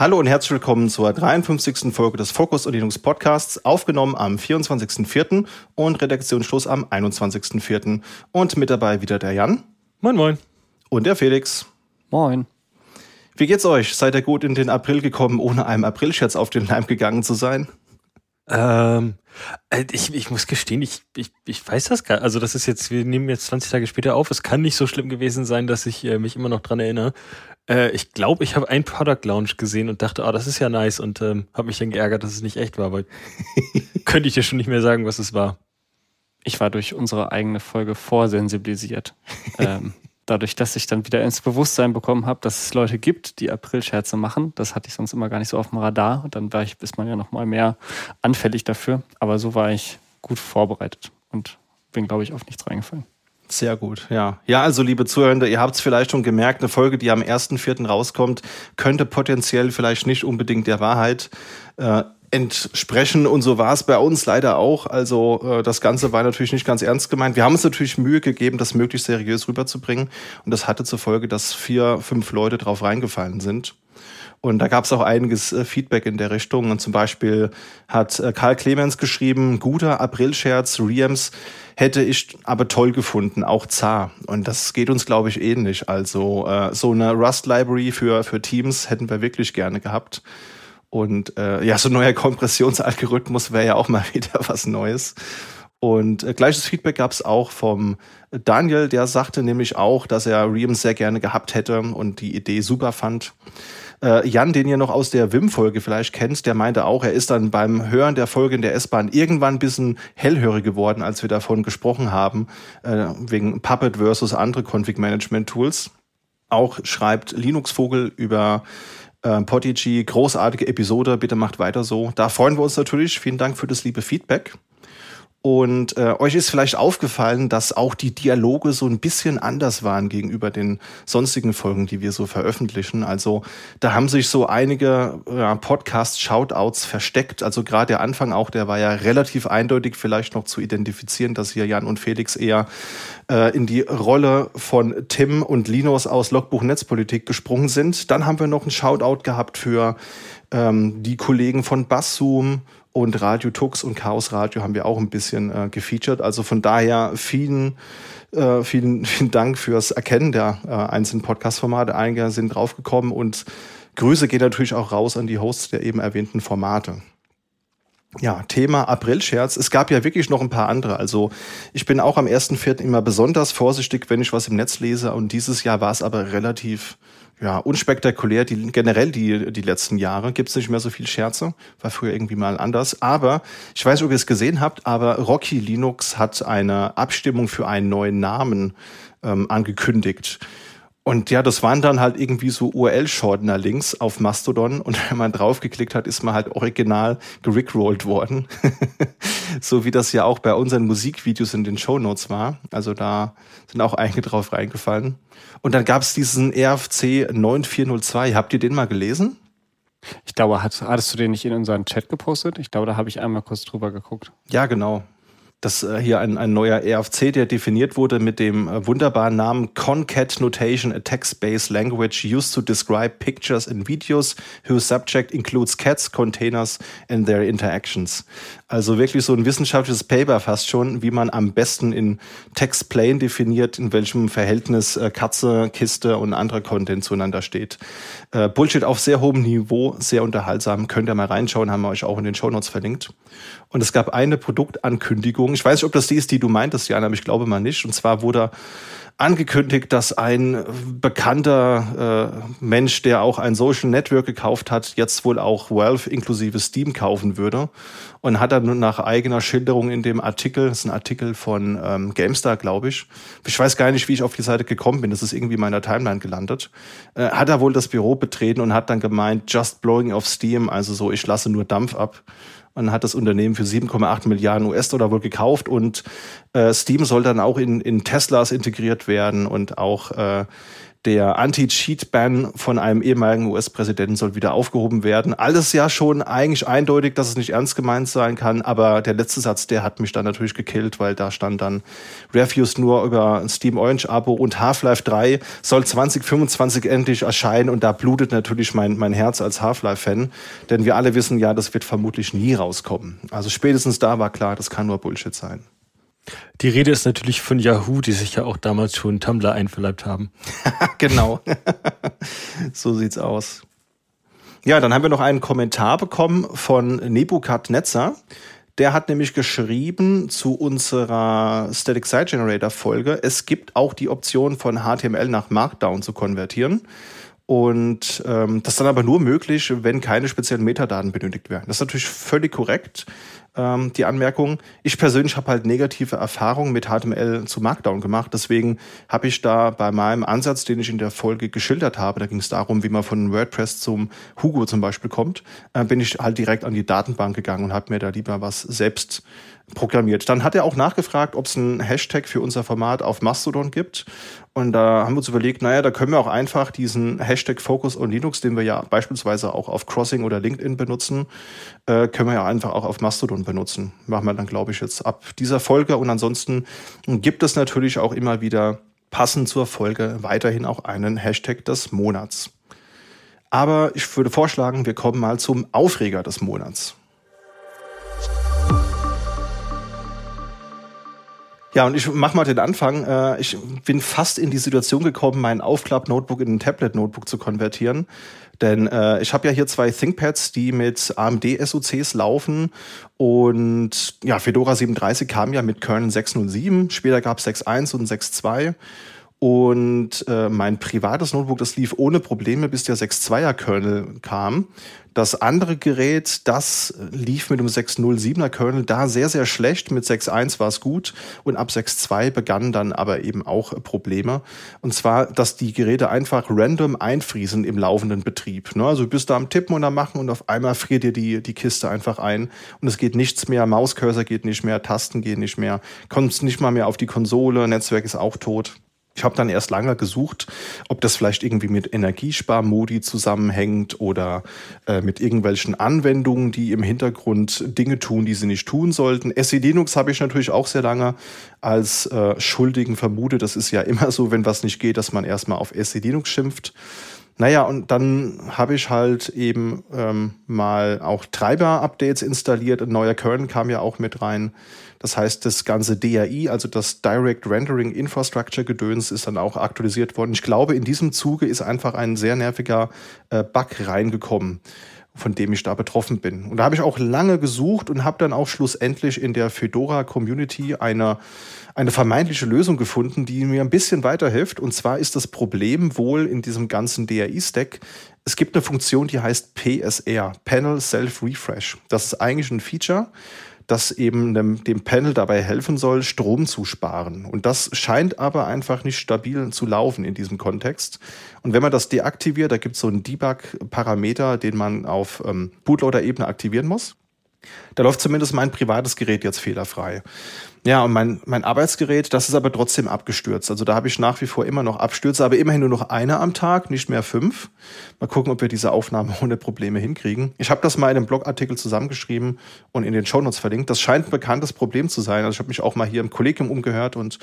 Hallo und herzlich willkommen zur 53. Folge des Fokus und Linux Podcasts, aufgenommen am 24.04. und Redaktionsschluss am 21.04. Und mit dabei wieder der Jan. Moin, moin. Und der Felix. Moin. Wie geht's euch? Seid ihr gut in den April gekommen, ohne einem Aprilscherz auf den Leim gegangen zu sein? Ähm, äh, ich, ich muss gestehen, ich, ich, ich weiß das gar nicht. Also das ist jetzt, wir nehmen jetzt 20 Tage später auf. Es kann nicht so schlimm gewesen sein, dass ich äh, mich immer noch dran erinnere. Äh, ich glaube, ich habe ein Product Launch gesehen und dachte, oh, das ist ja nice und ähm, habe mich dann geärgert, dass es nicht echt war, weil könnte ich dir schon nicht mehr sagen, was es war. Ich war durch unsere eigene Folge vorsensibilisiert. ähm, dadurch, dass ich dann wieder ins Bewusstsein bekommen habe, dass es Leute gibt, die Aprilscherze machen. Das hatte ich sonst immer gar nicht so auf dem Radar. Und dann war ich, ist man ja noch mal mehr anfällig dafür. Aber so war ich gut vorbereitet und bin, glaube ich, auf nichts reingefallen. Sehr gut, ja. Ja, also liebe Zuhörende, ihr habt es vielleicht schon gemerkt, eine Folge, die am 1.4. rauskommt, könnte potenziell vielleicht nicht unbedingt der Wahrheit äh, entsprechen und so war es bei uns leider auch. Also äh, das Ganze war natürlich nicht ganz ernst gemeint. Wir haben uns natürlich Mühe gegeben, das möglichst seriös rüberzubringen und das hatte zur Folge, dass vier, fünf Leute drauf reingefallen sind. Und da gab es auch einiges äh, Feedback in der Richtung. Und zum Beispiel hat äh, Karl Clemens geschrieben, guter Aprilscherz, Riems hätte ich aber toll gefunden, auch zar. Und das geht uns, glaube ich, ähnlich. Also äh, so eine Rust-Library für, für Teams hätten wir wirklich gerne gehabt. Und äh, ja, so ein neuer Kompressionsalgorithmus wäre ja auch mal wieder was Neues. Und äh, gleiches Feedback gab es auch vom Daniel, der sagte nämlich auch, dass er Riems sehr gerne gehabt hätte und die Idee super fand. Äh, Jan, den ihr noch aus der Wim-Folge vielleicht kennt, der meinte auch, er ist dann beim Hören der Folge in der S-Bahn irgendwann ein bisschen hellhörig geworden, als wir davon gesprochen haben, äh, wegen Puppet versus andere Config-Management-Tools. Auch schreibt Linux Vogel über äh, Podigy, großartige Episode, bitte macht weiter so. Da freuen wir uns natürlich. Vielen Dank für das liebe Feedback. Und äh, euch ist vielleicht aufgefallen, dass auch die Dialoge so ein bisschen anders waren gegenüber den sonstigen Folgen, die wir so veröffentlichen. Also da haben sich so einige ja, Podcast-Shoutouts versteckt. Also gerade der Anfang auch, der war ja relativ eindeutig vielleicht noch zu identifizieren, dass hier Jan und Felix eher äh, in die Rolle von Tim und Linus aus Logbuch Netzpolitik gesprungen sind. Dann haben wir noch einen Shoutout gehabt für ähm, die Kollegen von Basszoom, und Radio Tux und Chaos Radio haben wir auch ein bisschen äh, gefeatured. Also von daher vielen, äh, vielen, vielen Dank fürs Erkennen der äh, einzelnen Podcast-Formate. Einige sind draufgekommen und Grüße gehen natürlich auch raus an die Hosts der eben erwähnten Formate. Ja, Thema Aprilscherz. Es gab ja wirklich noch ein paar andere. Also ich bin auch am 1.4. immer besonders vorsichtig, wenn ich was im Netz lese. Und dieses Jahr war es aber relativ ja, unspektakulär, die, generell die, die letzten Jahre gibt's nicht mehr so viel Scherze, war früher irgendwie mal anders. Aber ich weiß ob ihr es gesehen habt, aber Rocky Linux hat eine Abstimmung für einen neuen Namen ähm, angekündigt. Und ja, das waren dann halt irgendwie so URL-Shortener-Links auf Mastodon und wenn man draufgeklickt hat, ist man halt original gerickrollt worden. so wie das ja auch bei unseren Musikvideos in den Shownotes war. Also da sind auch einige drauf reingefallen. Und dann gab es diesen RFC 9402. Habt ihr den mal gelesen? Ich glaube, hattest du den nicht in unseren Chat gepostet? Ich glaube, da habe ich einmal kurz drüber geguckt. Ja, genau dass äh, hier ein, ein neuer RFC, der definiert wurde mit dem äh, wunderbaren Namen Concat Notation, a text-based language used to describe pictures and videos whose subject includes cats, containers and their interactions. Also wirklich so ein wissenschaftliches Paper fast schon, wie man am besten in Text Plain definiert, in welchem Verhältnis äh, Katze, Kiste und anderer Content zueinander steht. Äh, Bullshit auf sehr hohem Niveau, sehr unterhaltsam. Könnt ihr mal reinschauen, haben wir euch auch in den Show Notes verlinkt. Und es gab eine Produktankündigung. Ich weiß nicht, ob das die ist, die du meintest, Jan, aber ich glaube mal nicht. Und zwar wurde angekündigt, dass ein bekannter äh, Mensch, der auch ein Social Network gekauft hat, jetzt wohl auch Valve inklusive Steam kaufen würde. Und hat dann nach eigener Schilderung in dem Artikel, das ist ein Artikel von ähm, GameStar, glaube ich. Ich weiß gar nicht, wie ich auf die Seite gekommen bin. Das ist irgendwie in meiner Timeline gelandet. Äh, hat er wohl das Büro betreten und hat dann gemeint, just blowing off Steam, also so, ich lasse nur Dampf ab. Man hat das Unternehmen für 7,8 Milliarden US-Dollar wohl gekauft und äh, Steam soll dann auch in, in Teslas integriert werden und auch äh, Der Anti-Cheat-Ban von einem ehemaligen US-Präsidenten soll wieder aufgehoben werden. Alles ja schon eigentlich eindeutig, dass es nicht ernst gemeint sein kann, aber der letzte Satz, der hat mich dann natürlich gekillt, weil da stand dann Reviews nur über Steam Orange Abo und Half-Life 3 soll 2025 endlich erscheinen und da blutet natürlich mein, mein Herz als Half-Life-Fan, denn wir alle wissen ja, das wird vermutlich nie rauskommen. Also spätestens da war klar, das kann nur Bullshit sein. Die Rede ist natürlich von Yahoo, die sich ja auch damals schon Tumblr einverleibt haben. genau. so sieht's aus. Ja, dann haben wir noch einen Kommentar bekommen von Nebukadnezar. Der hat nämlich geschrieben zu unserer Static Site Generator Folge, es gibt auch die Option von HTML nach Markdown zu konvertieren. Und ähm, das ist dann aber nur möglich, wenn keine speziellen Metadaten benötigt werden. Das ist natürlich völlig korrekt ähm, die Anmerkung. Ich persönlich habe halt negative Erfahrungen mit HTML zu Markdown gemacht. Deswegen habe ich da bei meinem Ansatz, den ich in der Folge geschildert habe, da ging es darum, wie man von WordPress zum Hugo zum Beispiel kommt, äh, bin ich halt direkt an die Datenbank gegangen und habe mir da lieber was selbst programmiert. Dann hat er auch nachgefragt, ob es einen Hashtag für unser Format auf Mastodon gibt. Und da haben wir uns überlegt, naja, da können wir auch einfach diesen Hashtag Focus on Linux, den wir ja beispielsweise auch auf Crossing oder LinkedIn benutzen, äh, können wir ja einfach auch auf Mastodon benutzen. Machen wir dann, glaube ich, jetzt ab dieser Folge. Und ansonsten gibt es natürlich auch immer wieder passend zur Folge weiterhin auch einen Hashtag des Monats. Aber ich würde vorschlagen, wir kommen mal zum Aufreger des Monats. Ja, und ich mach mal den Anfang. Äh, ich bin fast in die Situation gekommen, mein Aufklapp-Notebook in ein Tablet-Notebook zu konvertieren. Denn äh, ich habe ja hier zwei ThinkPads, die mit AMD-SoCs laufen. Und ja, Fedora 37 kam ja mit Kernel 6.07. Später gab es 6.1 und 6.2. Und äh, mein privates Notebook, das lief ohne Probleme, bis der 6.2er Kernel kam. Das andere Gerät, das lief mit dem 6.07er Kernel da sehr, sehr schlecht. Mit 6.1 war es gut und ab 6.2 begannen dann aber eben auch Probleme. Und zwar, dass die Geräte einfach random einfriesen im laufenden Betrieb. Ne? Also du bist da am Tippen und am Machen und auf einmal friert dir die, die Kiste einfach ein und es geht nichts mehr. Mauscursor geht nicht mehr, Tasten gehen nicht mehr, kommst nicht mal mehr auf die Konsole, Netzwerk ist auch tot. Ich habe dann erst lange gesucht, ob das vielleicht irgendwie mit Energiesparmodi zusammenhängt oder äh, mit irgendwelchen Anwendungen, die im Hintergrund Dinge tun, die sie nicht tun sollten. SE Linux habe ich natürlich auch sehr lange als äh, Schuldigen vermutet. Das ist ja immer so, wenn was nicht geht, dass man erstmal auf SE Linux schimpft. Naja, und dann habe ich halt eben ähm, mal auch Treiber-Updates installiert. Ein neuer Kernel kam ja auch mit rein. Das heißt, das ganze DAI, also das Direct Rendering Infrastructure Gedöns, ist dann auch aktualisiert worden. Ich glaube, in diesem Zuge ist einfach ein sehr nerviger äh, Bug reingekommen von dem ich da betroffen bin. Und da habe ich auch lange gesucht und habe dann auch schlussendlich in der Fedora Community eine, eine vermeintliche Lösung gefunden, die mir ein bisschen weiterhilft. Und zwar ist das Problem wohl in diesem ganzen DAI-Stack, es gibt eine Funktion, die heißt PSR, Panel Self Refresh. Das ist eigentlich ein Feature, das eben dem, dem Panel dabei helfen soll, Strom zu sparen. Und das scheint aber einfach nicht stabil zu laufen in diesem Kontext. Und wenn man das deaktiviert, da gibt es so einen Debug-Parameter, den man auf ähm, Bootloader-Ebene aktivieren muss. Da läuft zumindest mein privates Gerät jetzt fehlerfrei. Ja, und mein, mein Arbeitsgerät, das ist aber trotzdem abgestürzt. Also da habe ich nach wie vor immer noch Abstürze, aber immerhin nur noch eine am Tag, nicht mehr fünf. Mal gucken, ob wir diese Aufnahme ohne Probleme hinkriegen. Ich habe das mal in einem Blogartikel zusammengeschrieben und in den Shownotes verlinkt. Das scheint ein bekanntes Problem zu sein. Also ich habe mich auch mal hier im Kollegium umgehört und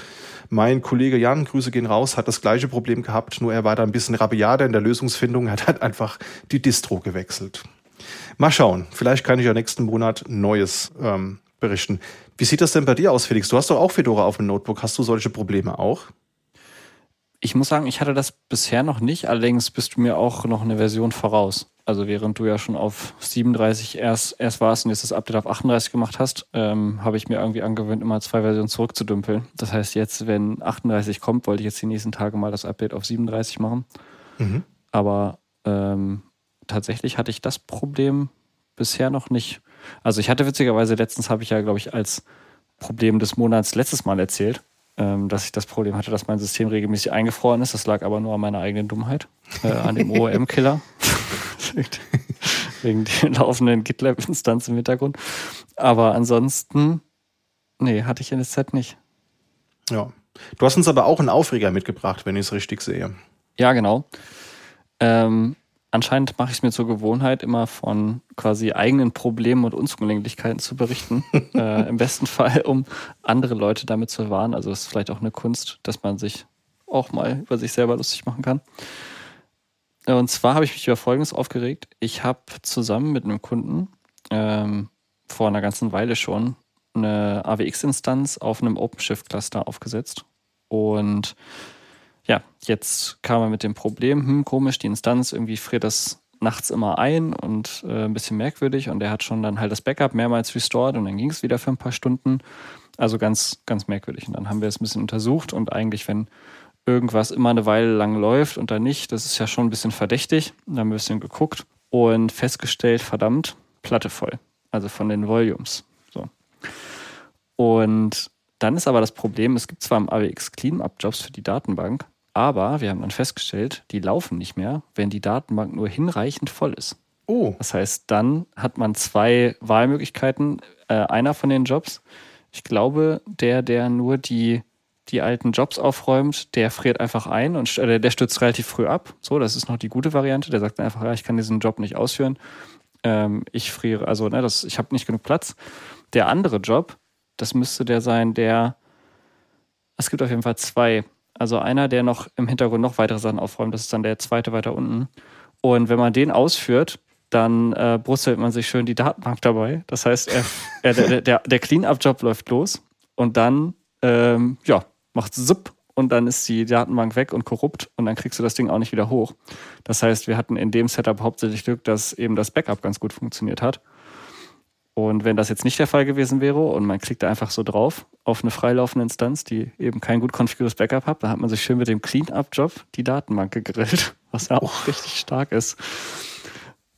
mein Kollege Jan, Grüße gehen raus, hat das gleiche Problem gehabt, nur er war da ein bisschen rabiater in der Lösungsfindung, hat halt einfach die Distro gewechselt. Mal schauen, vielleicht kann ich ja nächsten Monat Neues ähm, berichten. Wie sieht das denn bei dir aus, Felix? Du hast doch auch Fedora auf dem Notebook. Hast du solche Probleme auch? Ich muss sagen, ich hatte das bisher noch nicht. Allerdings bist du mir auch noch eine Version voraus. Also während du ja schon auf 37 erst, erst warst und jetzt das Update auf 38 gemacht hast, ähm, habe ich mir irgendwie angewöhnt, immer zwei Versionen zurückzudümpeln. Das heißt, jetzt, wenn 38 kommt, wollte ich jetzt die nächsten Tage mal das Update auf 37 machen. Mhm. Aber ähm, tatsächlich hatte ich das Problem bisher noch nicht. Also ich hatte witzigerweise, letztens habe ich ja, glaube ich, als Problem des Monats letztes Mal erzählt, ähm, dass ich das Problem hatte, dass mein System regelmäßig eingefroren ist. Das lag aber nur an meiner eigenen Dummheit, äh, an dem OEM-Killer. Wegen der laufenden GitLab-Instanz im Hintergrund. Aber ansonsten, nee, hatte ich in der Zeit nicht. Ja. Du hast uns aber auch einen Aufreger mitgebracht, wenn ich es richtig sehe. Ja, genau. Ähm, anscheinend mache ich es mir zur Gewohnheit, immer von quasi eigenen Problemen und Unzulänglichkeiten zu berichten. äh, Im besten Fall, um andere Leute damit zu warnen. Also es ist vielleicht auch eine Kunst, dass man sich auch mal über sich selber lustig machen kann. Und zwar habe ich mich über Folgendes aufgeregt. Ich habe zusammen mit einem Kunden ähm, vor einer ganzen Weile schon eine AWX-Instanz auf einem OpenShift-Cluster aufgesetzt. Und ja, jetzt kam er mit dem Problem, hm, komisch, die Instanz, irgendwie friert das nachts immer ein und äh, ein bisschen merkwürdig und er hat schon dann halt das Backup mehrmals restored und dann ging es wieder für ein paar Stunden. Also ganz, ganz merkwürdig. Und dann haben wir es ein bisschen untersucht und eigentlich, wenn irgendwas immer eine Weile lang läuft und dann nicht, das ist ja schon ein bisschen verdächtig. Dann haben wir ein bisschen geguckt und festgestellt, verdammt, Platte voll. Also von den Volumes. So. Und dann ist aber das Problem, es gibt zwar im AWX Cleanup-Jobs für die Datenbank, aber wir haben dann festgestellt, die laufen nicht mehr, wenn die Datenbank nur hinreichend voll ist. Oh. Das heißt, dann hat man zwei Wahlmöglichkeiten. Äh, einer von den Jobs, ich glaube, der, der nur die, die alten Jobs aufräumt, der friert einfach ein und äh, der stürzt relativ früh ab. So, das ist noch die gute Variante. Der sagt dann einfach, ja, ich kann diesen Job nicht ausführen. Ähm, ich friere, also ne, das, ich habe nicht genug Platz. Der andere Job, das müsste der sein, der. Es gibt auf jeden Fall zwei. Also einer, der noch im Hintergrund noch weitere Sachen aufräumt, das ist dann der zweite weiter unten. Und wenn man den ausführt, dann äh, brustelt man sich schön die Datenbank dabei. Das heißt, er, er, der, der, der Clean-Up-Job läuft los und dann ähm, ja, macht Zip und dann ist die Datenbank weg und korrupt und dann kriegst du das Ding auch nicht wieder hoch. Das heißt, wir hatten in dem Setup hauptsächlich Glück, dass eben das Backup ganz gut funktioniert hat. Und wenn das jetzt nicht der Fall gewesen wäre und man klickt da einfach so drauf auf eine freilaufende Instanz, die eben kein gut konfiguriertes Backup hat, dann hat man sich schön mit dem Clean-Up-Job die Datenbank gegrillt, was ja auch richtig stark ist.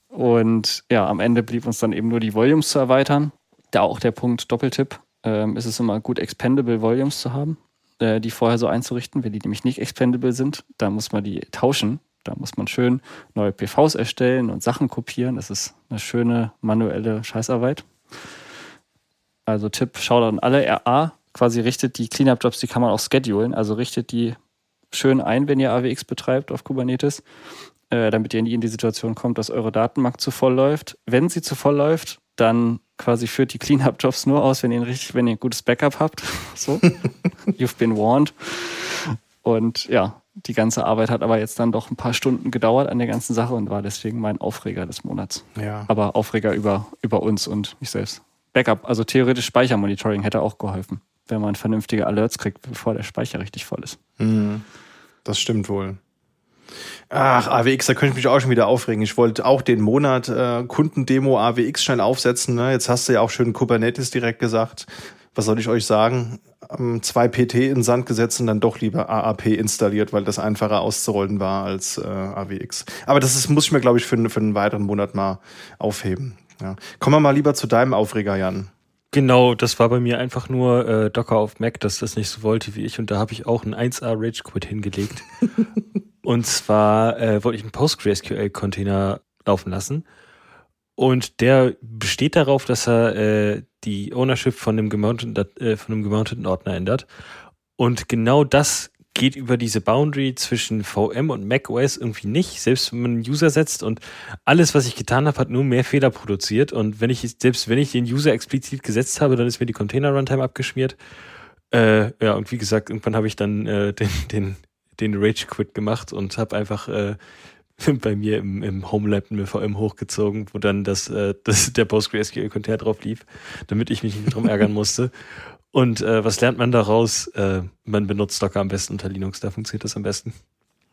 Und ja, am Ende blieb uns dann eben nur die Volumes zu erweitern. Da auch der Punkt Doppeltipp. Ähm, ist es immer gut, expendable Volumes zu haben, äh, die vorher so einzurichten. Wenn die nämlich nicht expendable sind, dann muss man die tauschen. Da muss man schön neue PVs erstellen und Sachen kopieren. Das ist eine schöne manuelle Scheißarbeit. Also Tipp, schaut an alle RA, quasi richtet die Cleanup-Jobs, die kann man auch schedulen. Also richtet die schön ein, wenn ihr AWX betreibt auf Kubernetes, äh, damit ihr nie in die Situation kommt, dass eure Datenbank zu voll läuft. Wenn sie zu voll läuft, dann quasi führt die Cleanup-Jobs nur aus, wenn ihr richtig, wenn ihr ein gutes Backup habt. So. You've been warned. Und ja, die ganze Arbeit hat aber jetzt dann doch ein paar Stunden gedauert an der ganzen Sache und war deswegen mein Aufreger des Monats. Ja. Aber Aufreger über, über uns und mich selbst. Backup, also theoretisch Speichermonitoring hätte auch geholfen, wenn man vernünftige Alerts kriegt, bevor der Speicher richtig voll ist. Mhm. Das stimmt wohl. Ach, AWX, da könnte ich mich auch schon wieder aufregen. Ich wollte auch den Monat äh, Kundendemo AWX schnell aufsetzen. Ne? Jetzt hast du ja auch schön Kubernetes direkt gesagt. Was soll ich euch sagen? Ähm, zwei PT in Sand gesetzt und dann doch lieber AAP installiert, weil das einfacher auszurollen war als äh, AWX. Aber das ist, muss ich mir, glaube ich, für, für einen weiteren Monat mal aufheben. Ja. Kommen wir mal lieber zu deinem Aufreger, Jan. Genau, das war bei mir einfach nur äh, Docker auf Mac, dass das nicht so wollte wie ich und da habe ich auch einen 1A Rage Quit hingelegt. und zwar äh, wollte ich einen PostgreSQL-Container laufen lassen und der besteht darauf, dass er äh, die Ownership von einem, gemounteten, äh, von einem gemounteten Ordner ändert. Und genau das geht über diese Boundary zwischen VM und macOS irgendwie nicht, selbst wenn man einen User setzt und alles, was ich getan habe, hat nur mehr Fehler produziert und wenn ich, selbst wenn ich den User explizit gesetzt habe, dann ist mir die Container Runtime abgeschmiert. Äh, ja, und wie gesagt, irgendwann habe ich dann äh, den, den, den Rage Quit gemacht und habe einfach äh, bei mir im, im Homelab eine VM hochgezogen, wo dann das, äh, das der PostgreSQL-Container drauf lief, damit ich mich nicht drum ärgern musste. Und äh, was lernt man daraus? Äh, man benutzt Docker am besten unter Linux, da funktioniert das am besten.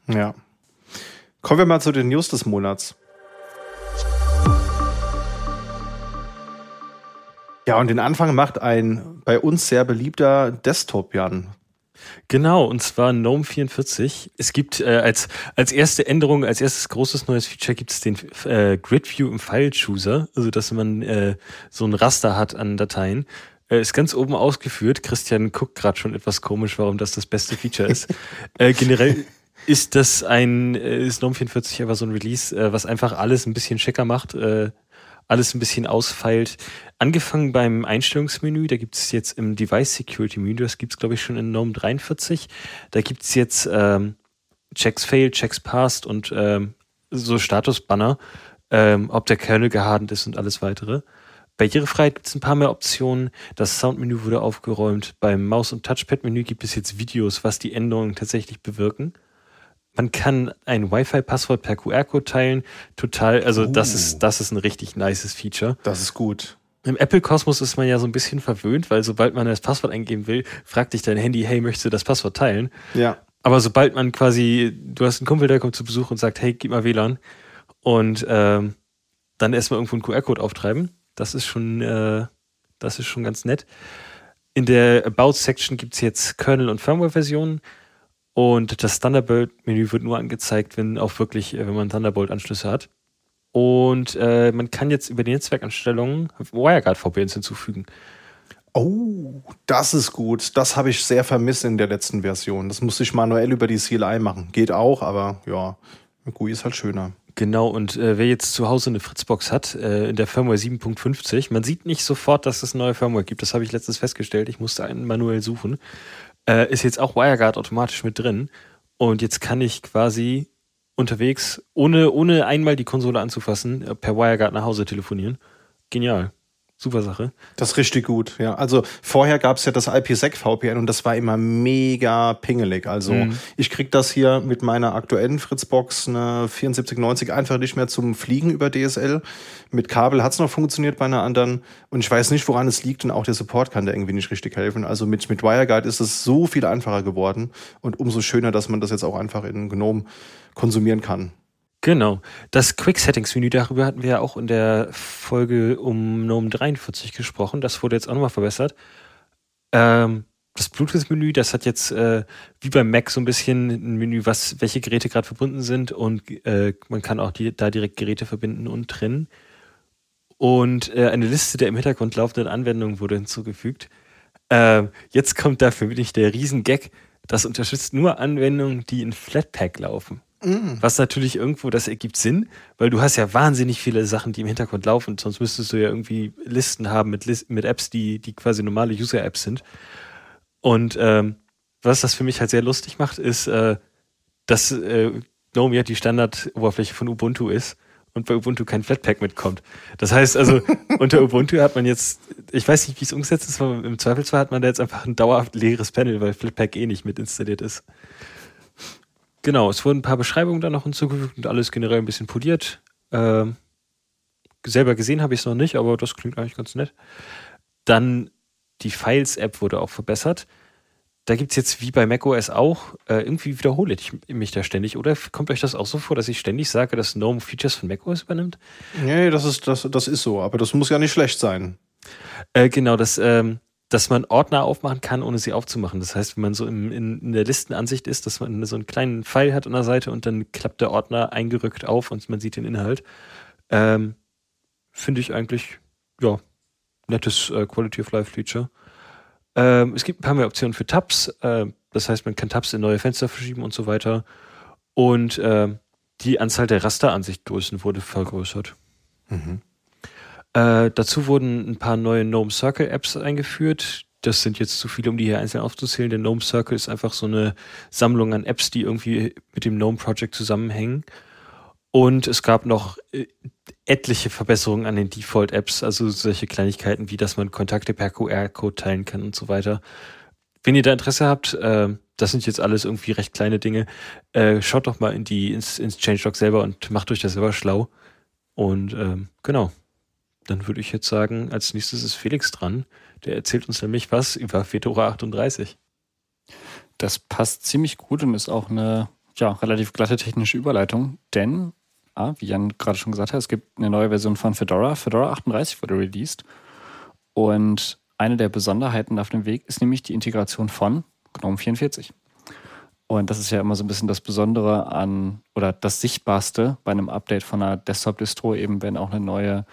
Ja. Kommen wir mal zu den News des Monats. Ja, und den Anfang macht ein bei uns sehr beliebter Desktop, Jan. Genau, und zwar GNOME 44. Es gibt äh, als, als erste Änderung, als erstes großes neues Feature gibt es den äh, Grid View im File Chooser, also dass man äh, so ein Raster hat an Dateien. Äh, ist ganz oben ausgeführt. Christian guckt gerade schon etwas komisch, warum das das beste Feature ist. äh, generell ist das ein, äh, ist GNOME 44 aber so ein Release, äh, was einfach alles ein bisschen schicker macht, äh, alles ein bisschen ausfeilt. Angefangen beim Einstellungsmenü, da gibt es jetzt im Device Security Menü, das gibt es glaube ich schon in GNOME 43, da gibt es jetzt ähm, Checks failed, Checks passed und ähm, so Statusbanner, ähm, ob der Kernel gehardened ist und alles weitere. Barrierefreiheit gibt es ein paar mehr Optionen. Das Soundmenü wurde aufgeräumt. Beim Maus- und Touchpad-Menü gibt es jetzt Videos, was die Änderungen tatsächlich bewirken. Man kann ein Wi-Fi-Passwort per QR-Code teilen. Total, also uh. das ist, das ist ein richtig nices Feature. Das ist gut. Im Apple-Kosmos ist man ja so ein bisschen verwöhnt, weil sobald man das Passwort eingeben will, fragt dich dein Handy, hey, möchtest du das Passwort teilen? Ja. Aber sobald man quasi, du hast einen Kumpel, der kommt zu Besuch und sagt, hey, gib mal WLAN und ähm, dann erstmal irgendwo einen QR-Code auftreiben, das ist schon, äh, das ist schon ganz nett. In der About-Section gibt es jetzt Kernel- und Firmware-Versionen. Und das Thunderbolt-Menü wird nur angezeigt, wenn auch wirklich, äh, wenn man Thunderbolt-Anschlüsse hat. Und äh, man kann jetzt über die Netzwerkanstellungen WireGuard-VPNs hinzufügen. Oh, das ist gut. Das habe ich sehr vermisst in der letzten Version. Das musste ich manuell über die CLI machen. Geht auch, aber ja, GUI ist halt schöner. Genau, und äh, wer jetzt zu Hause eine Fritzbox hat, äh, in der Firmware 7.50, man sieht nicht sofort, dass es neue Firmware gibt. Das habe ich letztens festgestellt. Ich musste einen manuell suchen äh, ist jetzt auch WireGuard automatisch mit drin. Und jetzt kann ich quasi unterwegs, ohne, ohne einmal die Konsole anzufassen, äh, per WireGuard nach Hause telefonieren. Genial. Super Sache. Das ist richtig gut, ja. Also vorher gab es ja das IPsec-VPN und das war immer mega pingelig. Also mhm. ich krieg das hier mit meiner aktuellen Fritzbox eine 7490 einfach nicht mehr zum Fliegen über DSL. Mit Kabel hat's noch funktioniert bei einer anderen und ich weiß nicht, woran es liegt und auch der Support kann da irgendwie nicht richtig helfen. Also mit, mit WireGuard ist es so viel einfacher geworden und umso schöner, dass man das jetzt auch einfach in GNOME konsumieren kann. Genau. Das Quick Settings Menü, darüber hatten wir ja auch in der Folge um GNOME 43 gesprochen. Das wurde jetzt auch nochmal verbessert. Ähm, das Bluetooth-Menü, das hat jetzt äh, wie beim Mac so ein bisschen ein Menü, was welche Geräte gerade verbunden sind und äh, man kann auch die, da direkt Geräte verbinden und trennen. Und äh, eine Liste der im Hintergrund laufenden Anwendungen wurde hinzugefügt. Äh, jetzt kommt dafür wirklich der Riesengag. Das unterstützt nur Anwendungen, die in Flatpak laufen. Mhm. Was natürlich irgendwo, das ergibt Sinn, weil du hast ja wahnsinnig viele Sachen, die im Hintergrund laufen. Sonst müsstest du ja irgendwie Listen haben mit, List mit Apps, die, die quasi normale User-Apps sind. Und ähm, was das für mich halt sehr lustig macht, ist, äh, dass äh, GNOME ja die Standardoberfläche von Ubuntu ist und bei Ubuntu kein Flatpak mitkommt. Das heißt also, unter Ubuntu hat man jetzt, ich weiß nicht, wie es umgesetzt ist, aber im Zweifelsfall hat man da jetzt einfach ein dauerhaft leeres Panel, weil Flatpak eh nicht mit installiert ist. Genau, es wurden ein paar Beschreibungen da noch hinzugefügt und alles generell ein bisschen poliert. Ähm, selber gesehen habe ich es noch nicht, aber das klingt eigentlich ganz nett. Dann die Files-App wurde auch verbessert. Da gibt es jetzt wie bei macOS auch, äh, irgendwie wiederhole ich mich da ständig. Oder kommt euch das auch so vor, dass ich ständig sage, dass GNOME Features von macOS übernimmt? Nee, das ist, das, das ist so, aber das muss ja nicht schlecht sein. Äh, genau, das ähm, dass man Ordner aufmachen kann, ohne sie aufzumachen. Das heißt, wenn man so im, in, in, der Listenansicht ist, dass man so einen kleinen Pfeil hat an der Seite und dann klappt der Ordner eingerückt auf und man sieht den Inhalt. Ähm, Finde ich eigentlich, ja, nettes äh, Quality of Life Feature. Ähm, es gibt ein paar mehr Optionen für Tabs. Äh, das heißt, man kann Tabs in neue Fenster verschieben und so weiter. Und äh, die Anzahl der Rasteransichtgrößen wurde vergrößert. Mhm. Äh, dazu wurden ein paar neue Gnome Circle Apps eingeführt. Das sind jetzt zu viele, um die hier einzeln aufzuzählen. Der Gnome Circle ist einfach so eine Sammlung an Apps, die irgendwie mit dem Gnome Project zusammenhängen. Und es gab noch äh, etliche Verbesserungen an den Default-Apps, also solche Kleinigkeiten wie, dass man Kontakte per QR-Code teilen kann und so weiter. Wenn ihr da Interesse habt, äh, das sind jetzt alles irgendwie recht kleine Dinge, äh, schaut doch mal in die, ins, ins Changelog selber und macht euch das selber schlau. Und ähm, genau. Dann würde ich jetzt sagen, als nächstes ist Felix dran. Der erzählt uns nämlich was über Fedora 38. Das passt ziemlich gut und ist auch eine ja, relativ glatte technische Überleitung, denn, ah, wie Jan gerade schon gesagt hat, es gibt eine neue Version von Fedora. Fedora 38 wurde released und eine der Besonderheiten auf dem Weg ist nämlich die Integration von GNOME 44. Und das ist ja immer so ein bisschen das Besondere an oder das Sichtbarste bei einem Update von einer Desktop-Distro, eben wenn auch eine neue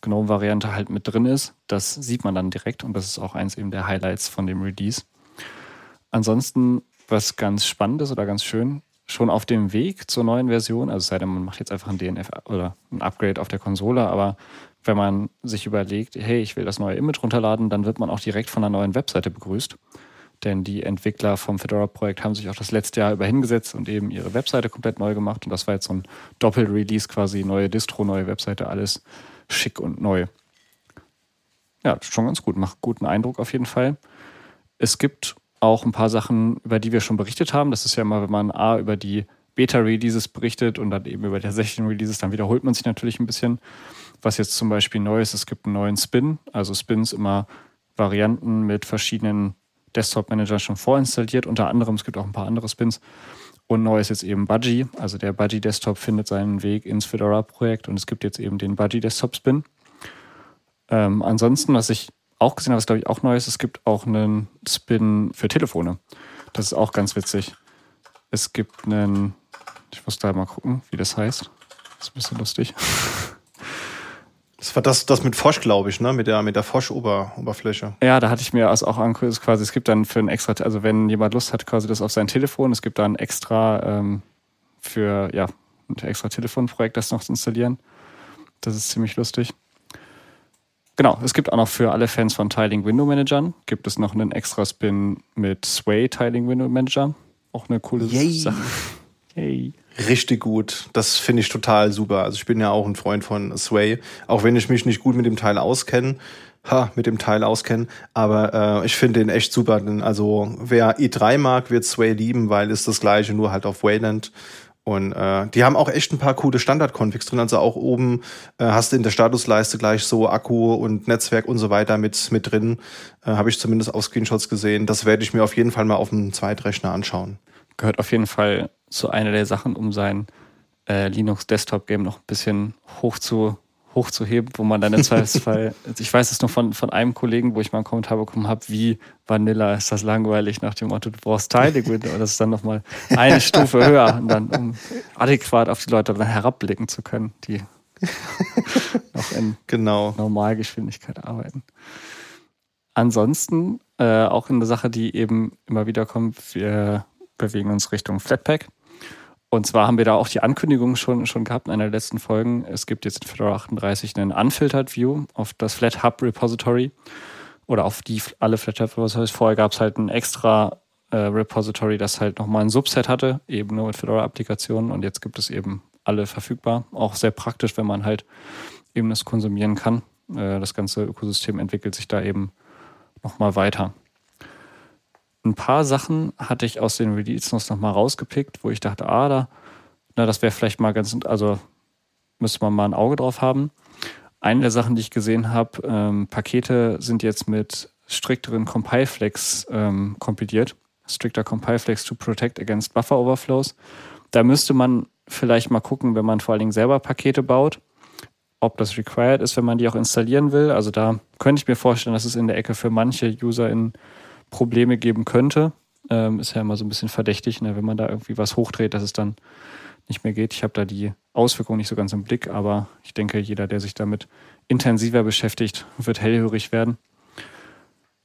GNOME-Variante halt mit drin ist. Das sieht man dann direkt und das ist auch eins eben der Highlights von dem Release. Ansonsten, was ganz spannend ist oder ganz schön, schon auf dem Weg zur neuen Version, also sei denn, man macht jetzt einfach ein DNF oder ein Upgrade auf der Konsole, aber wenn man sich überlegt, hey, ich will das neue Image runterladen, dann wird man auch direkt von einer neuen Webseite begrüßt. Denn die Entwickler vom Fedora-Projekt haben sich auch das letzte Jahr über hingesetzt und eben ihre Webseite komplett neu gemacht. Und das war jetzt so ein Doppel-Release quasi, neue Distro, neue Webseite, alles schick und neu. Ja, schon ganz gut, macht guten Eindruck auf jeden Fall. Es gibt auch ein paar Sachen, über die wir schon berichtet haben. Das ist ja immer, wenn man A über die Beta-Releases berichtet und dann eben über die 16 Releases, dann wiederholt man sich natürlich ein bisschen. Was jetzt zum Beispiel neu ist, es gibt einen neuen Spin. Also Spins immer Varianten mit verschiedenen Desktop-Managern schon vorinstalliert. Unter anderem, es gibt auch ein paar andere Spins. Und neu ist jetzt eben Budgie. Also der Budgie Desktop findet seinen Weg ins Fedora-Projekt und es gibt jetzt eben den Budgie Desktop Spin. Ähm, ansonsten, was ich auch gesehen habe, was glaube ich auch neu ist, es gibt auch einen Spin für Telefone. Das ist auch ganz witzig. Es gibt einen, ich muss da mal gucken, wie das heißt. Das ist ein bisschen lustig. Das war das, das mit Fosch, glaube ich, ne? Mit der, mit der Fosch-Oberfläche. Ja, da hatte ich mir also auch angeguckt, quasi, es gibt dann für ein extra, also wenn jemand Lust hat, quasi das auf sein Telefon, es gibt da ein extra ähm, für, ja, ein extra Telefonprojekt, das noch zu installieren. Das ist ziemlich lustig. Genau, es gibt auch noch für alle Fans von Tiling Window Managern, gibt es noch einen extra Spin mit Sway Tiling Window Manager. Auch eine coole Yay. Sache. Yay. Richtig gut. Das finde ich total super. Also ich bin ja auch ein Freund von Sway, auch wenn ich mich nicht gut mit dem Teil auskenne. Ha, mit dem Teil auskenne, aber äh, ich finde den echt super. Also wer i3 mag, wird Sway lieben, weil ist das gleiche, nur halt auf Wayland. Und äh, die haben auch echt ein paar coole Standard-Configs drin. Also auch oben äh, hast du in der Statusleiste gleich so Akku und Netzwerk und so weiter mit, mit drin. Äh, Habe ich zumindest auf Screenshots gesehen. Das werde ich mir auf jeden Fall mal auf dem Zweitrechner anschauen. Gehört auf jeden Fall zu einer der Sachen, um sein äh, Linux Desktop Game noch ein bisschen hoch zu, hochzuheben, wo man dann im Zweifelsfall, ich weiß es noch von, von einem Kollegen, wo ich mal einen Kommentar bekommen habe, wie Vanilla ist das langweilig nach dem Motto, du brauchst Teile, gut, aber das ist dann nochmal eine Stufe höher, und dann, um adäquat auf die Leute dann herabblicken zu können, die noch in genau. Normalgeschwindigkeit arbeiten. Ansonsten, äh, auch eine Sache, die eben immer wieder kommt, wir bewegen uns Richtung Flatpak. Und zwar haben wir da auch die Ankündigung schon, schon gehabt in einer der letzten Folgen. Es gibt jetzt in Fedora 38 einen Unfiltered View auf das Flat Hub Repository oder auf die alle Flat Hub Repositories. Vorher gab es halt ein extra äh, Repository, das halt nochmal ein Subset hatte, eben nur mit Fedora-Applikationen. Und jetzt gibt es eben alle verfügbar. Auch sehr praktisch, wenn man halt eben das konsumieren kann. Äh, das ganze Ökosystem entwickelt sich da eben nochmal weiter ein paar Sachen hatte ich aus den Release noch mal rausgepickt, wo ich dachte, ah, da, na, das wäre vielleicht mal ganz, also müsste man mal ein Auge drauf haben. Eine der Sachen, die ich gesehen habe, ähm, Pakete sind jetzt mit strikteren Compile-Flex ähm, kompiliert. Stricter Compile-Flex to protect against Buffer Overflows. Da müsste man vielleicht mal gucken, wenn man vor allen Dingen selber Pakete baut, ob das required ist, wenn man die auch installieren will. Also da könnte ich mir vorstellen, dass es in der Ecke für manche User in Probleme geben könnte. Ähm, ist ja immer so ein bisschen verdächtig, ne, wenn man da irgendwie was hochdreht, dass es dann nicht mehr geht. Ich habe da die Auswirkungen nicht so ganz im Blick, aber ich denke, jeder, der sich damit intensiver beschäftigt, wird hellhörig werden.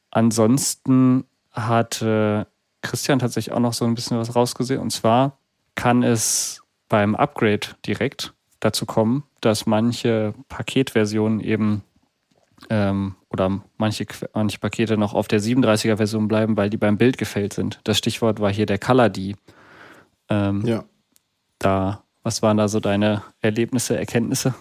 Ansonsten hat äh, Christian tatsächlich auch noch so ein bisschen was rausgesehen. Und zwar kann es beim Upgrade direkt dazu kommen, dass manche Paketversionen eben ähm, oder manche, manche Pakete noch auf der 37er Version bleiben, weil die beim Bild gefällt sind. Das Stichwort war hier der Color D. Ähm, ja. Da, was waren da so deine Erlebnisse, Erkenntnisse?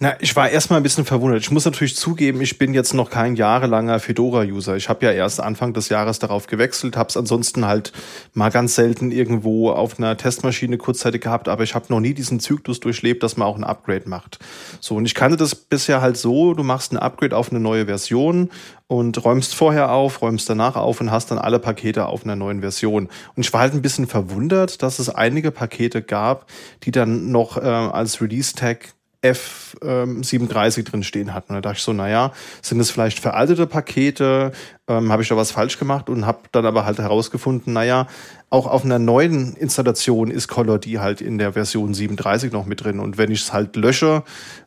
Na, ich war erstmal ein bisschen verwundert. Ich muss natürlich zugeben, ich bin jetzt noch kein jahrelanger Fedora-User. Ich habe ja erst Anfang des Jahres darauf gewechselt, habe es ansonsten halt mal ganz selten irgendwo auf einer Testmaschine kurzzeitig gehabt, aber ich habe noch nie diesen Zyklus durchlebt, dass man auch ein Upgrade macht. So, und ich kannte das bisher halt so, du machst ein Upgrade auf eine neue Version und räumst vorher auf, räumst danach auf und hast dann alle Pakete auf einer neuen Version. Und ich war halt ein bisschen verwundert, dass es einige Pakete gab, die dann noch äh, als Release-Tag F37 ähm, drin stehen hatten. Und da dachte ich so, naja, sind es vielleicht veraltete Pakete? Ähm, habe ich da was falsch gemacht? Und habe dann aber halt herausgefunden, naja, auch auf einer neuen Installation ist Color D halt in der Version 37 noch mit drin. Und wenn ich es halt lösche,